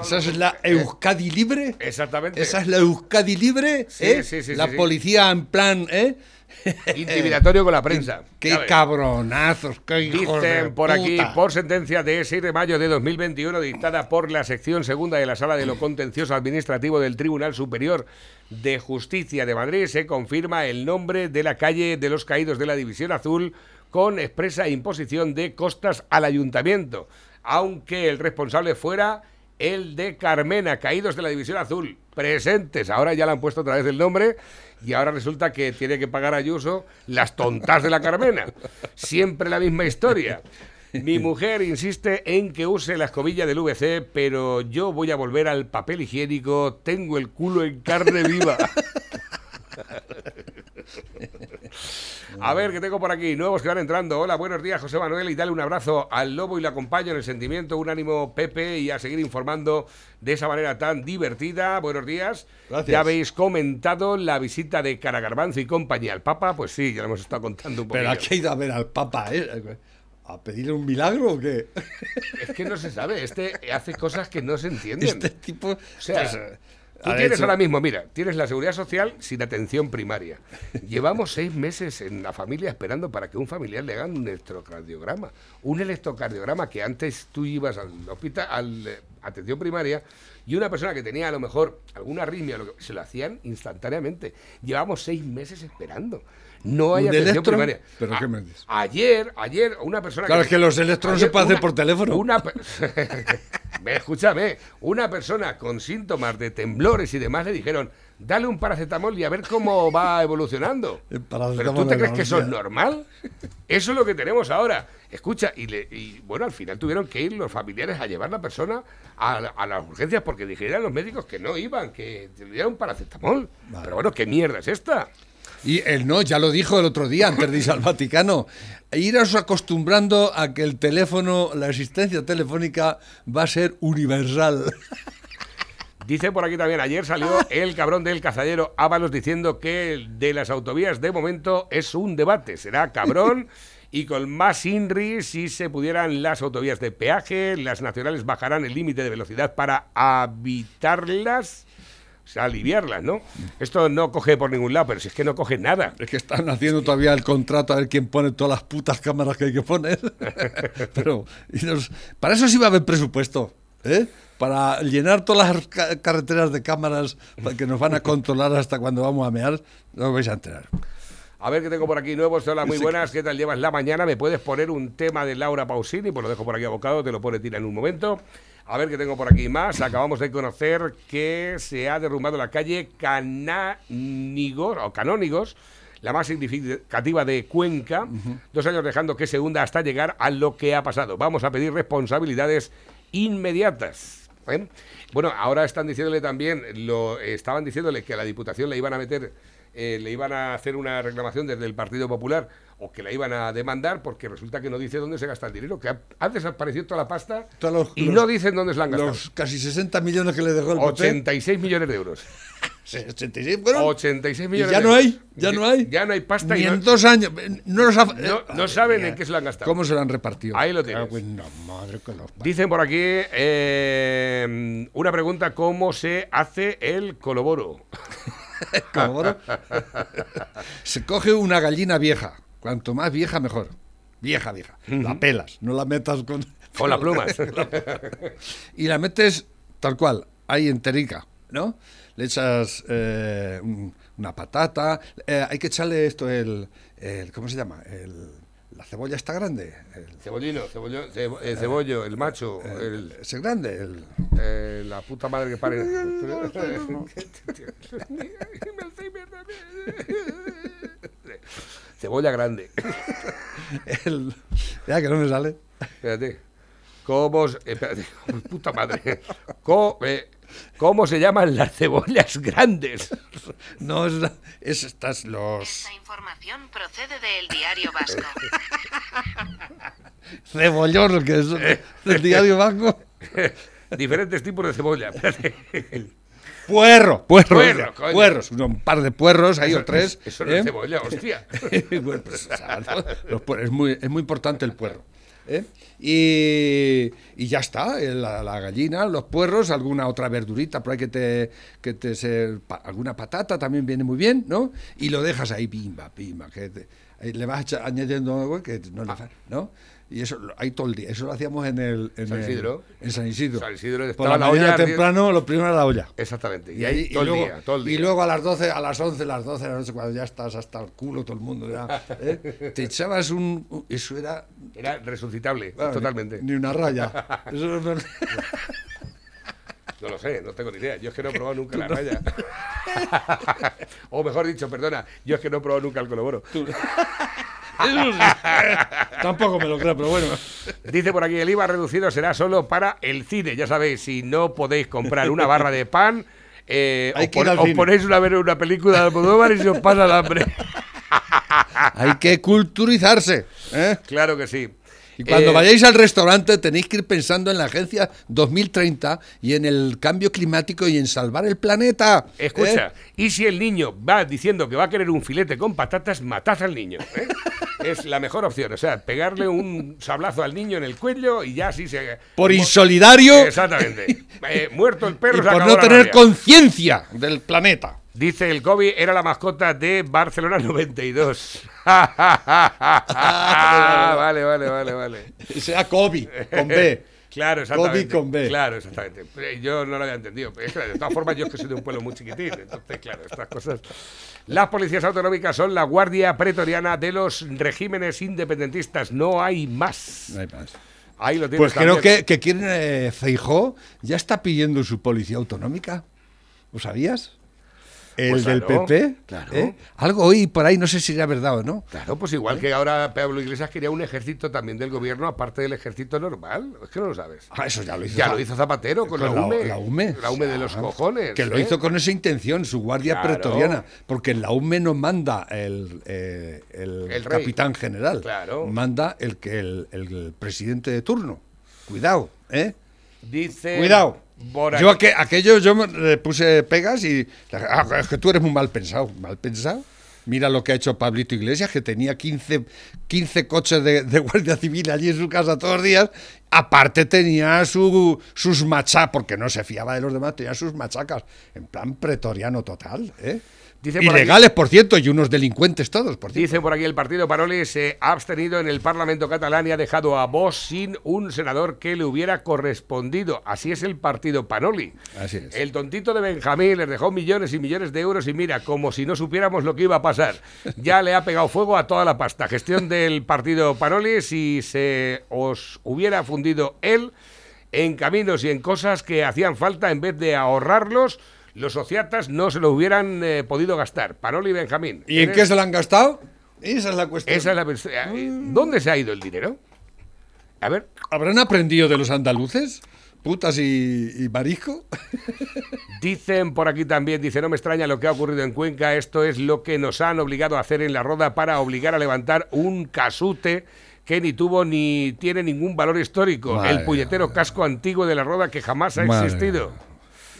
E: ¿Esa es la Euskadi libre?
D: Exactamente.
E: ¿Esa es la Euskadi libre?
D: Sí,
E: ¿eh?
D: sí, sí,
E: La policía en plan, ¿eh?
D: Intimidatorio con la prensa.
E: Qué cabronazos, qué hijos de
D: Dicen por aquí, por sentencia de 6 de mayo de 2021, dictada por la sección segunda de la Sala de lo Contencioso Administrativo del Tribunal Superior de Justicia de Madrid, se confirma el nombre de la calle de los caídos de la División Azul con expresa imposición de costas al ayuntamiento, aunque el responsable fuera el de Carmena, caídos de la División Azul, presentes. Ahora ya le han puesto otra vez el nombre y ahora resulta que tiene que pagar Ayuso las tontas de la Carmena. Siempre la misma historia. Mi mujer insiste en que use la escobilla del VC, pero yo voy a volver al papel higiénico. Tengo el culo en carne viva. A ver, que tengo por aquí nuevos que van entrando. Hola, buenos días, José Manuel, y dale un abrazo al lobo y le acompaño en el sentimiento, un ánimo, Pepe, y a seguir informando de esa manera tan divertida. Buenos días.
E: Gracias.
D: Ya habéis comentado la visita de Caragarbanzo y compañía al Papa. Pues sí, ya lo hemos estado contando un poquito.
E: Pero aquí ha ido a ver al Papa, ¿eh? ¿A pedirle un milagro o qué?
D: Es que no se sabe, este hace cosas que no se entienden.
E: Este tipo.
D: O sea, tú
E: ha
D: tienes
E: hecho-
D: ahora mismo, mira, tienes la seguridad social sin atención primaria. Llevamos seis meses en la familia esperando para que un familiar le haga un electrocardiograma. Un electrocardiograma que antes tú ibas al hospital, al eh, atención primaria, y una persona que tenía a lo mejor alguna arritmia, lo que- se lo hacían instantáneamente. Llevamos seis meses esperando. No hay
E: ¿Un
D: atención primaria.
E: ¿Pero qué me dices?
D: Ayer, ayer, una persona
E: Claro, es que los electros no se
D: ayer
E: puede hacer por teléfono.
D: Una, escúchame, una persona con síntomas de temblores y demás le dijeron, dale un paracetamol y a ver cómo va evolucionando. Pero tú te crees que eso es normal? Eso es lo que tenemos ahora. Escucha, y, le- y, bueno, al final tuvieron que ir los familiares a llevar la persona a, a las urgencias porque dijeron los médicos que no iban, que le dieran un paracetamol. Pero bueno, ¿qué mierda es esta?
E: Y él no, ya lo dijo el otro día antes de irse al Vaticano. Iros acostumbrando a que el teléfono, la asistencia telefónica va a ser universal.
D: Dice por aquí también, ayer salió el cabrón del cazadero Ábalos diciendo que de las autovías de momento es un debate. Será cabrón y con más INRI si se pudieran las autovías de peaje, las nacionales bajarán el límite de velocidad para habitarlas, o sea, aliviarlas, ¿no? Esto no coge por ningún lado, pero si es que no coge nada.
E: Es que están haciendo todavía el contrato a ver quién pone todas las putas cámaras que hay que poner. Pero y nos- para eso sí va a haber presupuesto. ¿eh? Para llenar todas las ca- carreteras de cámaras que nos van a controlar hasta cuando vamos a mear, no vais a enterar.
D: A ver qué tengo por aquí nuevos. Hola, muy buenas. ¿Qué tal llevas la mañana? ¿Me puedes poner un tema de Laura Pausini? Pues lo dejo por aquí abocado, te lo pone Tira en un momento. A ver qué tengo por aquí más. Acabamos de conocer que se ha derrumbado la calle Canánigos, o Canónigos, la más significativa de Cuenca, dos años dejando que se hunda hasta llegar a lo que ha pasado. Vamos a pedir responsabilidades inmediatas. ¿eh? Bueno, ahora están diciéndole también, lo estaban diciéndole que a la Diputación le iban a meter, eh, le iban a hacer una reclamación desde el Partido Popular o que la iban a demandar porque resulta que no dice dónde se gasta el dinero, que ha, ha desaparecido toda la pasta
E: los-
D: y
E: los-
D: no dicen dónde se la han gastado.
E: Los casi 60 millones que le dejó el PP.
D: 86 millones de euros.
E: 86 fueron.
D: 86
E: Y
D: millones
E: ya no
D: euros.
E: hay, ya no hay.
D: Ya no hay pasta
E: Ni
D: y no,
E: en dos años. No, los ha-
D: no- saben
E: mía.
D: en qué se lo han gastado.
E: ¿Cómo se lo han repartido?
D: Ahí lo tienes.
E: En la madre que los-
D: Dicen por aquí eh, una pregunta, ¿cómo se hace el coloboro?
E: Se coge una gallina vieja. Cuanto más vieja, mejor. Vieja, vieja. La pelas, no la metas con...
D: Con las plumas.
E: y la metes tal cual, ahí enterica, ¿no? Le echas eh, un- una patata. eh, hay que echarle esto, el, el- ¿Cómo se llama? El, la cebolla está grande. El,
D: Cebollino, cebollo, cebo- eh, cebollo, el macho, el,
E: ese grande. El,
D: eh, la puta madre que pare. Cebolla grande.
E: el- ya que no me sale.
D: Espérate. ¿Cómo, se- espérate, puta madre. ¿Cómo, eh, cómo se llaman las cebollas grandes?
E: No, es, la- es estas los
P: Esta información procede del diario vasco.
E: cebollones que es del diario vasco.
D: Diferentes tipos de cebolla.
E: Puerro, puerro,
D: Puerro, coño.
E: puerros, un par de puerros, hay o tres.
D: Eso no es
E: ¿eh?
D: cebolla, hostia.
E: Bueno, pues, o sea, no, los puerros, es, muy, es muy importante el puerro. ¿Eh? Y, y ya está, eh, la, la gallina, los puerros, alguna otra verdurita por ahí que te, que te se- pa- alguna patata también viene muy bien, ¿no? Y lo dejas ahí, pimba, pimba, que te- le vas añadiendo algo que no le fa- ¿no? Y eso ahí todo el día, eso lo hacíamos en el en
D: San
E: el-
D: Isidro.
E: en San Isidro.
D: San Isidro
E: por la
D: la
E: mañana
D: olla
E: temprano, lo primero era la olla.
D: Exactamente. Y,
E: Y,
D: ahí
E: y
D: todo el
E: luego,
D: día, todo el día.
E: y luego a las 12, a las 11, las 12 de la noche, cuando ya estás hasta el culo todo el mundo, ya, ¿eh? te echabas un... Eso era...
D: Era resucitable,
E: bueno,
D: totalmente.
E: Ni, ni una raya. Eso no-
D: No lo sé, no tengo ni idea. Yo es que no he probado nunca la
E: no.
D: raya. o mejor dicho, perdona, yo es que no he probado nunca el coloboro.
E: Tampoco me lo creo, pero bueno.
D: Dice por aquí, el IVA reducido será solo para el cine. Ya sabéis, si no podéis comprar una barra de pan Eh, os, pon- os ponéis una, ver una película de Almodóvar y se os pasa el hambre.
E: Hay que culturizarse. ¿eh?
D: Claro que sí.
E: Y cuando
D: Eh,
E: vayáis al restaurante tenéis que ir pensando en la Agencia 2030 y en el cambio climático y en salvar el planeta. ¿eh?
D: Escucha, y si el niño va diciendo que va a querer un filete con patatas, matad al niño. ¿eh? es la mejor opción. O sea, pegarle un sablazo al niño en el cuello y ya así se.
E: Por insolidario
D: Exactamente. Eh, muerto el perro.
E: y
D: se
E: por no tener conciencia del planeta.
D: Dice el Kobe era la mascota de Barcelona 92. vale, vale, vale, vale.
E: Sea Kobe, con B.
D: Claro, exactamente.
E: Kobe con B.
D: Claro, exactamente. Yo no lo había entendido. Es que, de todas formas, yo es que soy de un pueblo muy chiquitín. Entonces, claro, estas cosas. Las policías autonómicas son la guardia pretoriana de los regímenes independentistas. No hay más.
E: No hay más.
D: Ahí lo tienes
E: Pues creo
D: también.
E: que, que quien eh, Feijó ya está pidiendo su policía autonómica. ¿Lo sabías? El
D: Pues
E: del
D: claro,
E: PP.
D: claro.
E: ¿eh? Algo oí por ahí, no sé si era verdad o no.
D: Claro, pues igual que ahora Pablo Iglesias quería un ejército también del gobierno, aparte del ejército normal. Es que no lo sabes.
E: Ah, eso ya lo hizo.
D: Ya lo hizo Zapatero con,
E: con
D: la UME.
E: La UME.
D: La UME de los cojones.
E: Que lo
D: ¿eh?
E: hizo con esa intención, su guardia
D: Claro.
E: pretoriana. Porque en la UME no manda el, eh, el, capitán general.
D: Claro.
E: Manda el, el, el presidente de turno. Cuidado, ¿eh?
D: Dice.
E: Cuidado. Yo aqu- aquello yo me- le puse pegas y ah, es que tú eres muy mal pensado, mal pensado. Mira lo que ha hecho Pablito Iglesias, que tenía 15, 15 coches de, de Guardia Civil allí en su casa todos los días. Aparte tenía su, sus machacas, porque no se fiaba de los demás, tenía sus machacas. En plan pretoriano total, ¿eh?
D: Dice por
E: Ilegales, por cierto, y unos delincuentes todos, por cierto.
D: Dice por aquí el partido Paroli se ha abstenido en el Parlamento catalán y ha dejado a Vox sin un senador que le hubiera correspondido. Así es el partido Paroli.
E: Así es.
D: El tontito de Benjamín les dejó millones y millones de euros y mira, como si no supiéramos lo que iba a pasar. Ya le ha pegado fuego a toda la pasta. Gestión del partido Paroli, si se os hubiera fundido él en caminos y en cosas que hacían falta en vez de ahorrarlos, los sociatas no se lo hubieran eh, podido gastar. Paroli y Benjamín.
E: ¿Y en qué se lo han gastado? Esa es la cuestión.
D: esa es la pers- eh, ¿Dónde se ha ido el dinero? A ver.
E: ¿Habrán aprendido de los andaluces? ¿Putas y, y marisco?
D: Dicen por aquí también, dice, no me extraña lo que ha ocurrido en Cuenca, esto es lo que nos han obligado a hacer en la roda para obligar a levantar un casute que ni tuvo ni tiene ningún valor histórico,
E: Madre
D: el puñetero casco antiguo de la roda que jamás ha
E: Madre
D: existido.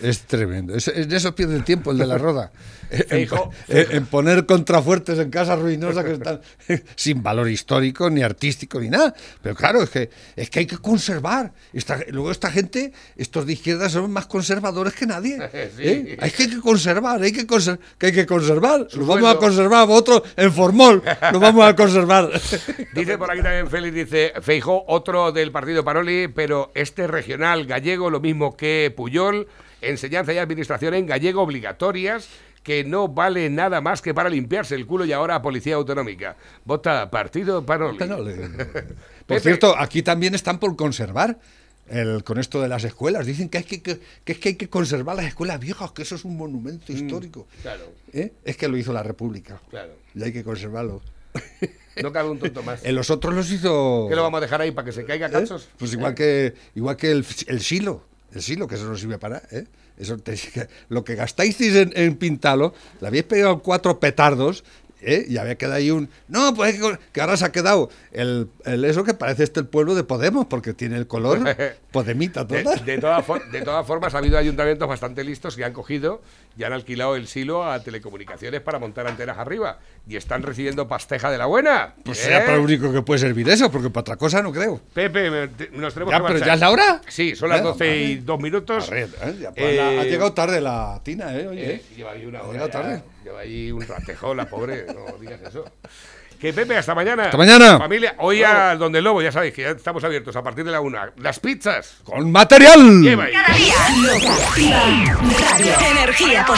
E: Es tremendo. Es- en eso pierde el tiempo el de la roda. en, en- poner contrafuertes en casas ruinosas que están sin valor histórico, ni artístico, ni nada. Pero claro, es que, es que hay que conservar. Esta- luego esta gente, estos de izquierda, son más conservadores que nadie.
D: Sí.
E: ¿eh? Hay que, conservar, hay que, conser- que hay que conservar.
D: Su
E: Lo vamos
D: sueldo.
E: a conservar, vosotros en Formol, lo vamos a conservar.
D: Dice por aquí también Félix, dice Feijó, otro del partido Paroli, pero este regional gallego, lo mismo que Puyol, enseñanza y administración en gallego obligatorias, que no vale nada más que para limpiarse el culo y ahora policía autonómica. Vota partido Paroli.
E: Por cierto, aquí también están por conservar. El, con esto de las escuelas, dicen que, hay que, que, que es que hay que conservar las escuelas viejas, que eso es un monumento histórico.
D: Claro,
E: ¿Eh? Es que lo hizo la República
D: claro.
E: y hay que conservarlo.
D: No cabe un tonto más.
E: En los otros los hizo.
D: ¿Qué lo vamos a dejar ahí para que se caiga
E: ¿Eh?
D: cachos?
E: Pues igual que igual que el, el silo, el silo, que eso no sirve para ¿eh? Eso te- lo que gastáis en, en pintarlo, le habéis pegado cuatro petardos, ¿eh? Y había quedado ahí un. No, pues es que, ahora se ha quedado el, el eso que parece este el pueblo de Podemos, porque tiene el color podemita
D: De,
E: total.
D: de todas for- de todas formas, ha habido ayuntamientos bastante listos que han cogido y han alquilado el silo a telecomunicaciones para montar antenas arriba. Y están recibiendo pasteja de la buena.
E: Pues
D: ¿Eh?
E: será para lo único que puede servir eso, porque para otra cosa no creo.
D: Pepe, me- te- nos tenemos
E: Ya,
D: que
E: pero. ¿ya es la hora?
D: Sí, son las
E: Ya,
D: 12 y
E: vale.
D: 2 minutos.
E: Arre, ¿eh? Ya, pues, la- ha llegado tarde la tina, ¿eh? Oye,
D: Eh, lleva ahí una
E: Ha
D: hora.
E: llegado
D: ya.
E: tarde.
D: Lleva ahí un ratejo, la pobre. No digas eso. Que Pepe, hasta mañana.
E: Hasta mañana.
D: Familia, hoy a Donde el Lobo, ya sabéis que ya estamos abiertos a partir de la una. Las pizzas.
E: Con material.
D: Lleva ahí.
Q: Cada día. Loca. Energía positiva.